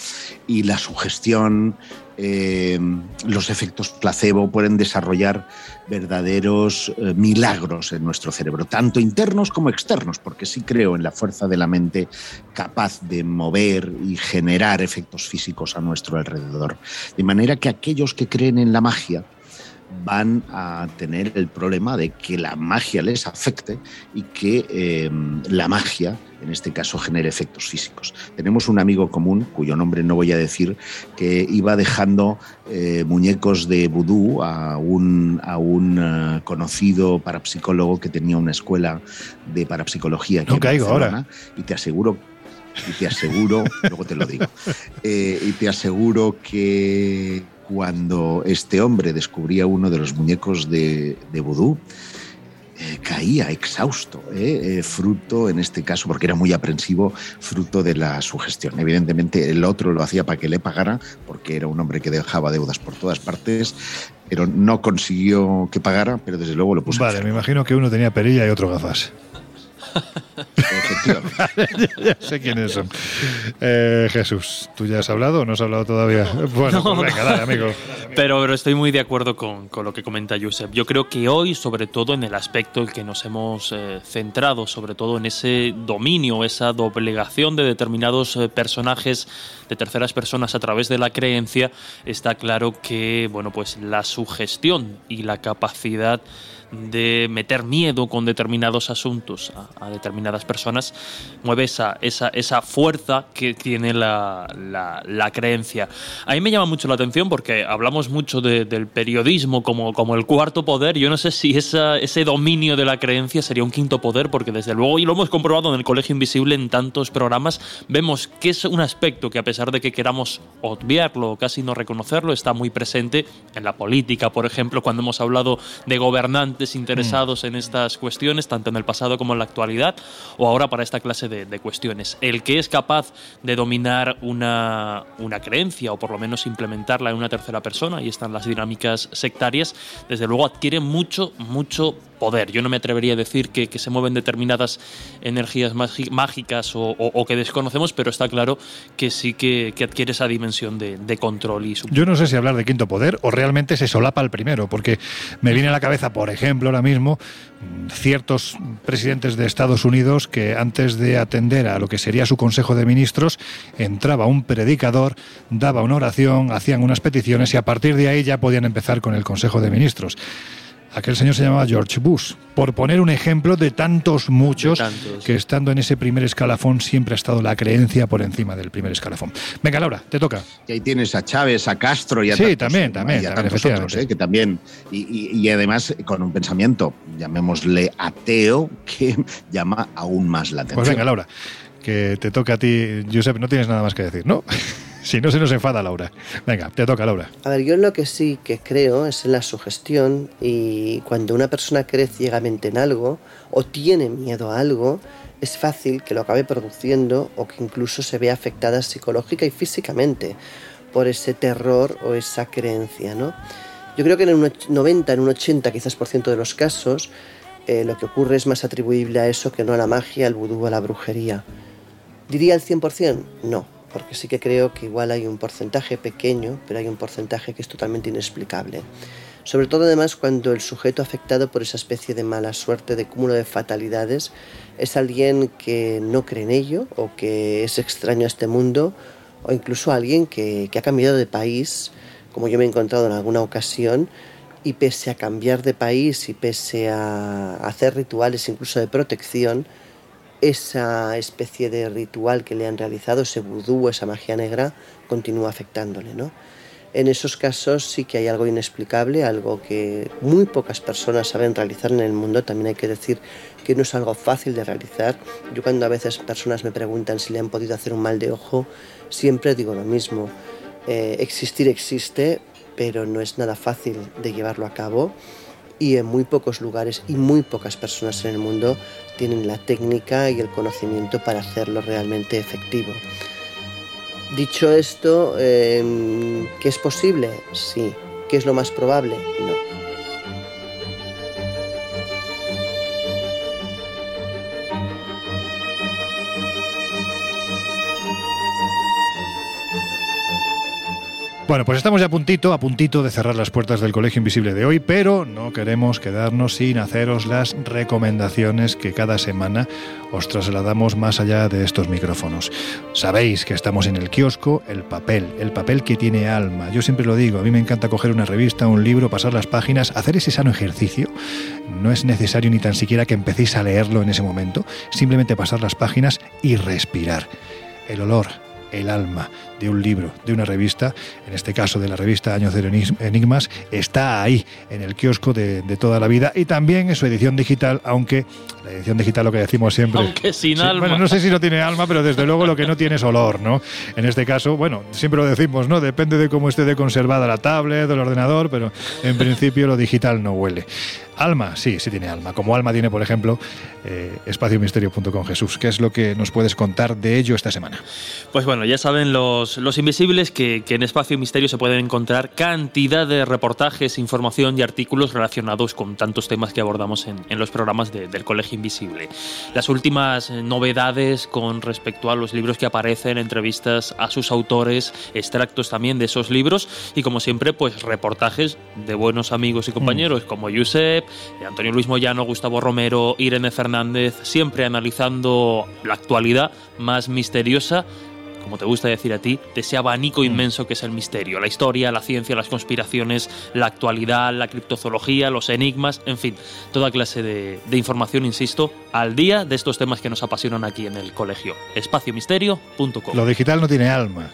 y la sugestión, eh, los efectos placebo pueden desarrollar verdaderos eh, milagros en nuestro cerebro, tanto internos como externos, porque sí creo en la fuerza de la mente capaz de mover y generar efectos físicos a nuestro alrededor. De manera que aquellos que creen en la magia, van a tener el problema de que la magia les afecte y que eh, la magia, en este caso, genere efectos físicos. Tenemos un amigo común, cuyo nombre no voy a decir, que iba dejando eh, muñecos de vudú a un, a un uh, conocido parapsicólogo que tenía una escuela de parapsicología aquí no en caigo Barcelona, ahora. y te aseguro y te aseguro, luego te lo digo, eh, y te aseguro que cuando este hombre descubría uno de los muñecos de, de vudú, eh, caía exhausto, eh, eh, fruto, en este caso, porque era muy aprensivo, fruto de la sugestión. Evidentemente, el otro lo hacía para que le pagara, porque era un hombre que dejaba deudas por todas partes, pero no consiguió que pagara, pero desde luego lo puso. Vale, me imagino que uno tenía perilla y otro gafas. Ya sé quiénes son. Eh, Jesús, ¿tú ya has hablado o no has hablado todavía? Bueno, No, pues venga, no. dale, amigo. Pero, pero estoy muy de acuerdo con, con lo que comenta Josep. Yo creo que hoy, sobre todo en el aspecto en el que nos hemos eh, centrado, sobre todo en ese dominio, esa doblegación de determinados eh, personajes de terceras personas a través de la creencia, está claro que bueno, pues la sugestión y la capacidad de meter miedo con determinados asuntos a, determinadas personas, mueve esa, esa, esa fuerza que tiene la, la, creencia. A mí me llama mucho la atención porque hablamos mucho del periodismo como, como el cuarto poder. Yo no sé si esa, ese dominio de la creencia sería un quinto poder, porque desde luego, y lo hemos comprobado en el Colegio Invisible en tantos programas, vemos que es un aspecto que a pesar de que queramos obviarlo o casi no reconocerlo, está muy presente en la política, por ejemplo, cuando hemos hablado de gobernantes interesados en estas cuestiones, tanto en el pasado como en la actualidad, o ahora para esta clase de, cuestiones. El que es capaz de dominar una, una creencia, o por lo menos implementarla en una tercera persona, y están las dinámicas sectarias, desde luego adquiere mucho, mucho poder. Yo no me atrevería a decir que, se mueven determinadas energías mágicas o, que desconocemos, pero está claro que sí que, adquiere esa dimensión de, control. Y Yo no sé si hablar de quinto poder o realmente se solapa el primero, porque me viene a la cabeza, por ejemplo, ahora mismo, ciertos presidentes de Estados Unidos que antes de atender a lo que sería su Consejo de Ministros, entraba un predicador, daba una oración, hacían unas peticiones y a partir de ahí ya podían empezar con el Consejo de Ministros. Aquel señor se llamaba George Bush, por poner un ejemplo de tantos muchos que estando en ese primer escalafón siempre ha estado la creencia por encima del primer escalafón. Venga, Laura, te toca. Y ahí tienes a Chávez, a Castro y a Sí, también, también, y a tantos otros, ¿eh? que también, y, además con un pensamiento, llamémosle ateo, que llama aún más la atención. Pues venga, Laura, que te toca a ti, Josep, no tienes nada más que decir, ¿no? Si no se nos enfada Laura. Venga, te toca Laura. A ver, yo lo que sí que creo es en la sugestión y cuando una persona cree ciegamente en algo o tiene miedo a algo, es fácil que lo acabe produciendo o que incluso se vea afectada psicológica y físicamente por ese terror o esa creencia, ¿no? Yo creo que en un 90, en un 80 quizás por ciento de los casos, eh, lo que ocurre es más atribuible a eso que no a la magia, al vudú, a la brujería. ¿Diría el 100%? No porque sí que creo que igual hay un porcentaje pequeño, pero hay un porcentaje que es totalmente inexplicable. Sobre todo además cuando el sujeto afectado por esa especie de mala suerte, de cúmulo de fatalidades, es alguien que no cree en ello o que es extraño a este mundo o incluso alguien que, que ha cambiado de país, como yo me he encontrado en alguna ocasión, y pese a cambiar de país y pese a hacer rituales incluso de protección, esa especie de ritual que le han realizado, ese vudú, esa magia negra, continúa afectándole, ¿no? En esos casos sí que hay algo inexplicable, algo que muy pocas personas saben realizar en el mundo. También hay que decir que no es algo fácil de realizar. Yo cuando a veces personas me preguntan si le han podido hacer un mal de ojo, siempre digo lo mismo. Eh, existir existe, pero no es nada fácil de llevarlo a cabo y en muy pocos lugares y muy pocas personas en el mundo tienen la técnica y el conocimiento para hacerlo realmente efectivo. Dicho esto, em, ¿qué es posible? Sí. ¿Qué es lo más probable? No. Bueno, pues estamos ya a puntito, a puntito de cerrar las puertas del Colegio Invisible de hoy, pero no queremos quedarnos sin haceros las recomendaciones que cada semana os trasladamos más allá de estos micrófonos. Sabéis que estamos en el kiosco, el papel, el papel que tiene alma. Yo siempre lo digo, a mí me encanta coger una revista, un libro, pasar las páginas, hacer ese sano ejercicio. No es necesario ni tan siquiera que empecéis a leerlo en ese momento, simplemente pasar las páginas y respirar. El olor, el alma de un libro, de una revista, en este caso de la revista Año Cero Enigmas, está ahí, en el kiosco de, toda la vida y también en su edición digital, aunque la edición digital lo que decimos siempre... Aunque sin alma. Bueno, no sé si no tiene alma, pero desde luego lo que no tiene es olor, ¿no? En este caso, bueno, siempre lo decimos, ¿no? Depende de cómo esté de conservada la tablet o el ordenador, pero en principio lo digital no huele. Alma, sí, sí tiene alma. Como alma tiene, por ejemplo, eh, espaciomisterio.com Jesús. ¿Qué es lo que nos puedes contar de ello esta semana? Pues bueno, ya saben los, los invisibles que, en Espacio Misterio se pueden encontrar cantidad de reportajes, información y artículos relacionados con tantos temas que abordamos en, los programas del Colegio Invisible. Las últimas novedades con respecto a los libros que aparecen, entrevistas a sus autores, extractos también de esos libros y como siempre, pues reportajes de buenos amigos y compañeros mm. como Josep, Antonio Luis Moyano, Gustavo Romero, Irene Fernández, siempre analizando la actualidad más misteriosa como te gusta decir a ti, de ese abanico inmenso que es el misterio, la historia, la ciencia, las conspiraciones, la actualidad, la criptozoología, los enigmas, en fin, toda clase de, de información, insisto, al día de estos temas que nos apasionan aquí en el colegio. Espaciomisterio.com. Lo digital no tiene alma,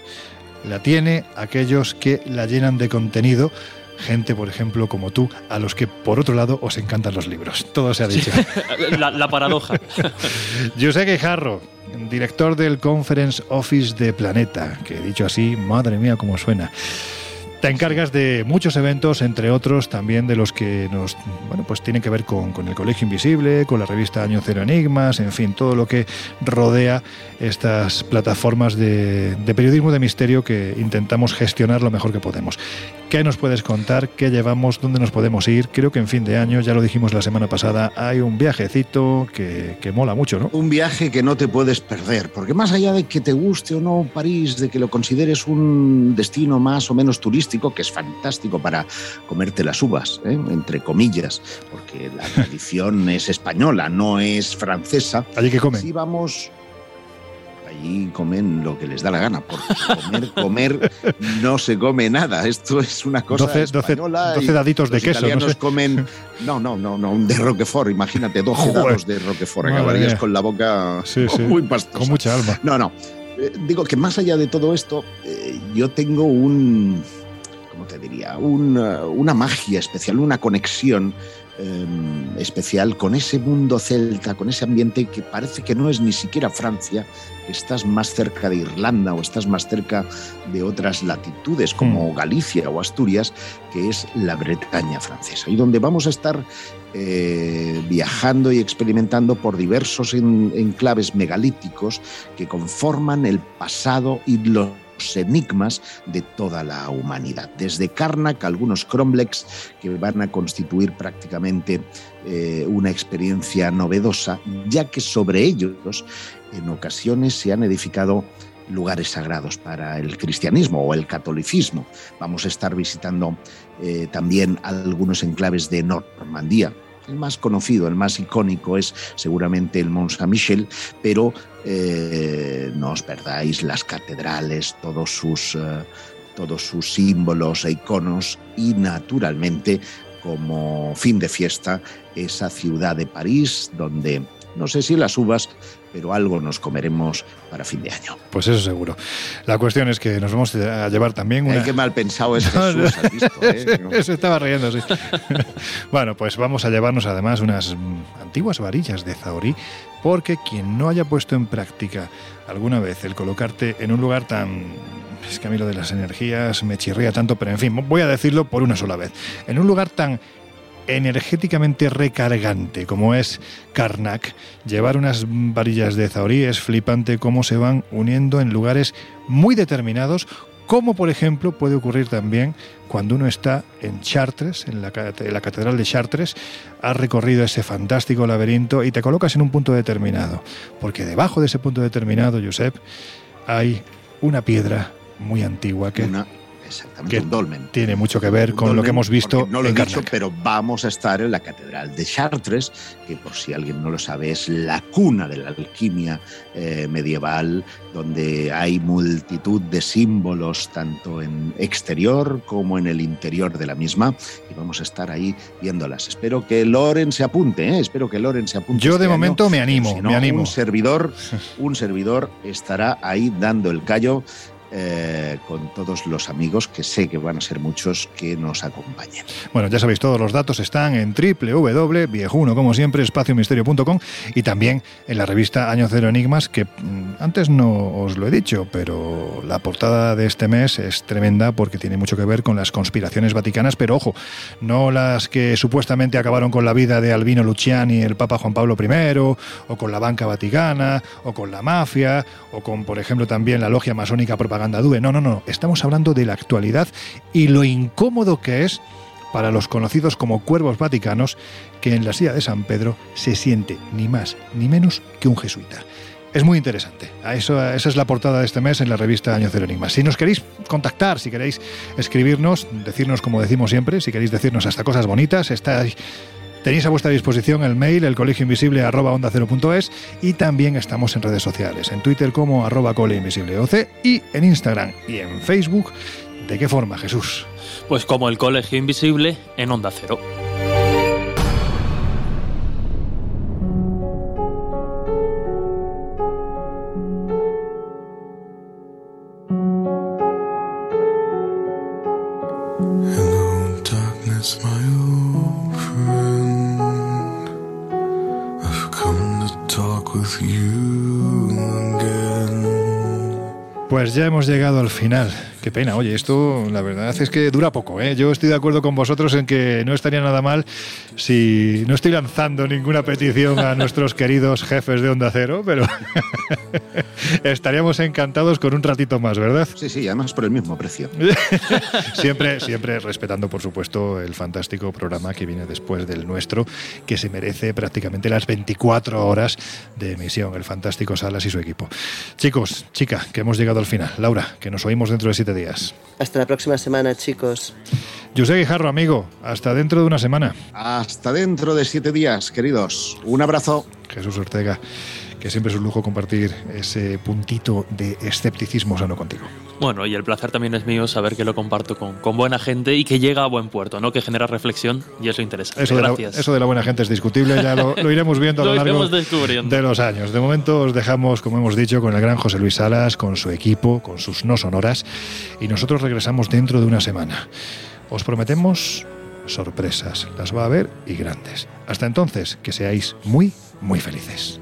la tiene aquellos que la llenan de contenido gente, por ejemplo, como tú, a los que, por otro lado, os encantan los libros. Todo se ha dicho. la, la, paradoja. José Quejarro, director del Conference Office de Planeta, que dicho así, madre mía, cómo suena. Te encargas de muchos eventos, entre otros también de los que nos, bueno, pues tienen que ver con, con, el Colegio Invisible, con la revista Año Cero Enigmas, en fin, todo lo que rodea estas plataformas de, de periodismo de misterio que intentamos gestionar lo mejor que podemos. ¿Qué nos puedes contar? ¿Qué llevamos? ¿Dónde nos podemos ir? Creo que en fin de año, ya lo dijimos la semana pasada, hay un viajecito que, que, mola mucho, ¿no? Un viaje que no te puedes perder, porque más allá de que te guste o no París, de que lo consideres un destino más o menos turístico, que es fantástico para comerte las uvas, ¿eh? entre comillas, porque la tradición es española, no es francesa. ¿Allí que comen? Sí, vamos allí comen lo que les da la gana, porque comer, comer no se come nada. Esto es una cosa 12, española. 12, 12 daditos de los queso. italianos No sé. comen, no, no, no, no, de Roquefort. Imagínate, 12 Joder. dados de Roquefort. Madre Acabarías mía. con la boca Sí, sí. muy pastosa. Con mucha alma. No, no. Eh, digo que más allá de todo esto, eh, yo tengo un, ¿cómo te diría? Un, uh, una magia especial, una conexión eh, especial con ese mundo celta, con ese ambiente que parece que no es ni siquiera Francia, estás más cerca de Irlanda o estás más cerca de otras latitudes como Galicia o Asturias, que es la Bretaña francesa, y donde vamos a estar eh, viajando y experimentando por diversos en- enclaves megalíticos que conforman el pasado y los enigmas de toda la humanidad. Desde Karnak, algunos Cromlex que van a constituir prácticamente eh, una experiencia novedosa, ya que sobre ellos en ocasiones se han edificado lugares sagrados para el cristianismo o el catolicismo. Vamos a estar visitando eh, también algunos enclaves de Normandía. El más conocido, el más icónico es seguramente el Mont Saint-Michel, pero eh, no os perdáis las catedrales, todos sus, eh, todos sus símbolos e iconos y naturalmente como fin de fiesta esa ciudad de París donde no sé si las uvas, pero algo nos comeremos para fin de año. Pues eso seguro. La cuestión es que nos vamos a llevar también una... Ay, qué mal pensado es Jesús, has visto, ¿eh? Se estaba riendo, sí. bueno, pues vamos a llevarnos además unas mm, antiguas varillas de Zahorí, porque quien no haya puesto en práctica alguna vez el colocarte en un lugar tan... Es que a mí lo de las energías me chirría tanto, pero en fin, voy a decirlo por una sola vez. En un lugar tan energéticamente recargante como es Karnak, llevar unas varillas de Zahorí es flipante cómo se van uniendo en lugares muy determinados, como por ejemplo puede ocurrir también cuando uno está en Chartres, en la, catedral de Chartres, has recorrido ese fantástico laberinto y te colocas en un punto determinado, porque debajo de ese punto determinado, Josep, hay una piedra muy antigua que, exactamente, que un dolmen. tiene mucho que ver con lo que hemos visto No lo he en dicho, Karnak. pero vamos a estar en la Catedral de Chartres, que por si alguien no lo sabe, es la cuna de la alquimia eh, medieval, donde hay multitud de símbolos, tanto en exterior como en el interior de la misma, y vamos a estar ahí viéndolas. Espero que Loren se apunte, ¿eh? espero que Loren se apunte. Yo este de año, momento me animo, si no, me animo. Un servidor, un servidor estará ahí dando el callo eh, con todos los amigos, que sé que van a ser muchos, que nos acompañen. Bueno, ya sabéis, todos los datos están en www.viejuno, como siempre, espaciomisterio.com y también en la revista Año Cero Enigmas, que mm, antes no os lo he dicho, pero la portada de este mes es tremenda porque tiene mucho que ver con las conspiraciones vaticanas, pero ojo, no las que supuestamente acabaron con la vida de Albino Luciani, el Papa Juan Pablo I, o con la banca vaticana, o con la mafia, o con, por ejemplo, también la logia masónica Propaganda Due. No, no, no, estamos hablando de la actualidad y lo incómodo que es para los conocidos como cuervos vaticanos, que en la silla de San Pedro se siente ni más ni menos que un jesuita. Es muy interesante. Esa es la portada de este mes en la revista Año Cero. Si nos queréis contactar, si queréis escribirnos, decirnos como decimos siempre, si queréis decirnos hasta cosas bonitas, está ahí Tenéis a vuestra disposición el mail, el colegio invisible onda y también estamos en redes sociales, en Twitter como arroba colegioinvisibleoc y en Instagram y en Facebook. ¿De qué forma, Jesús? Pues como el colegio invisible en Onda Cero. Ya hemos llegado al final. Qué pena, oye, esto la verdad es que dura poco. ¿eh? Yo estoy de acuerdo con vosotros en que no estaría nada mal si no estoy lanzando ninguna petición a nuestros queridos jefes de Onda Cero, pero estaríamos encantados con un ratito más, ¿verdad? Sí, sí, además por el mismo precio. siempre, siempre respetando, por supuesto, el fantástico programa que viene después del nuestro, que se merece prácticamente las 24 horas de emisión, el fantástico Salas y su equipo. Chicos, chica, que hemos llegado al final. Laura, que nos oímos dentro de siete días. Hasta la próxima semana, chicos. José Guijarro, amigo, hasta dentro de una semana. Hasta dentro de siete días, queridos. Un abrazo. Jesús Ortega, que siempre es un lujo compartir ese puntito de escepticismo sano contigo. Bueno, y el placer también es mío saber que lo comparto con, con buena gente y que llega a buen puerto, ¿no? Que genera reflexión y eso interesa. Eso Gracias. De la, eso de la buena gente es discutible, ya lo, lo iremos viendo a lo, Lo largo de los años. De momento os dejamos, como hemos dicho, con el gran José Luis Salas, con su equipo, con sus no sonoras, y nosotros regresamos dentro de una semana. Os prometemos sorpresas, las va a haber y grandes. Hasta entonces, que seáis muy, muy felices.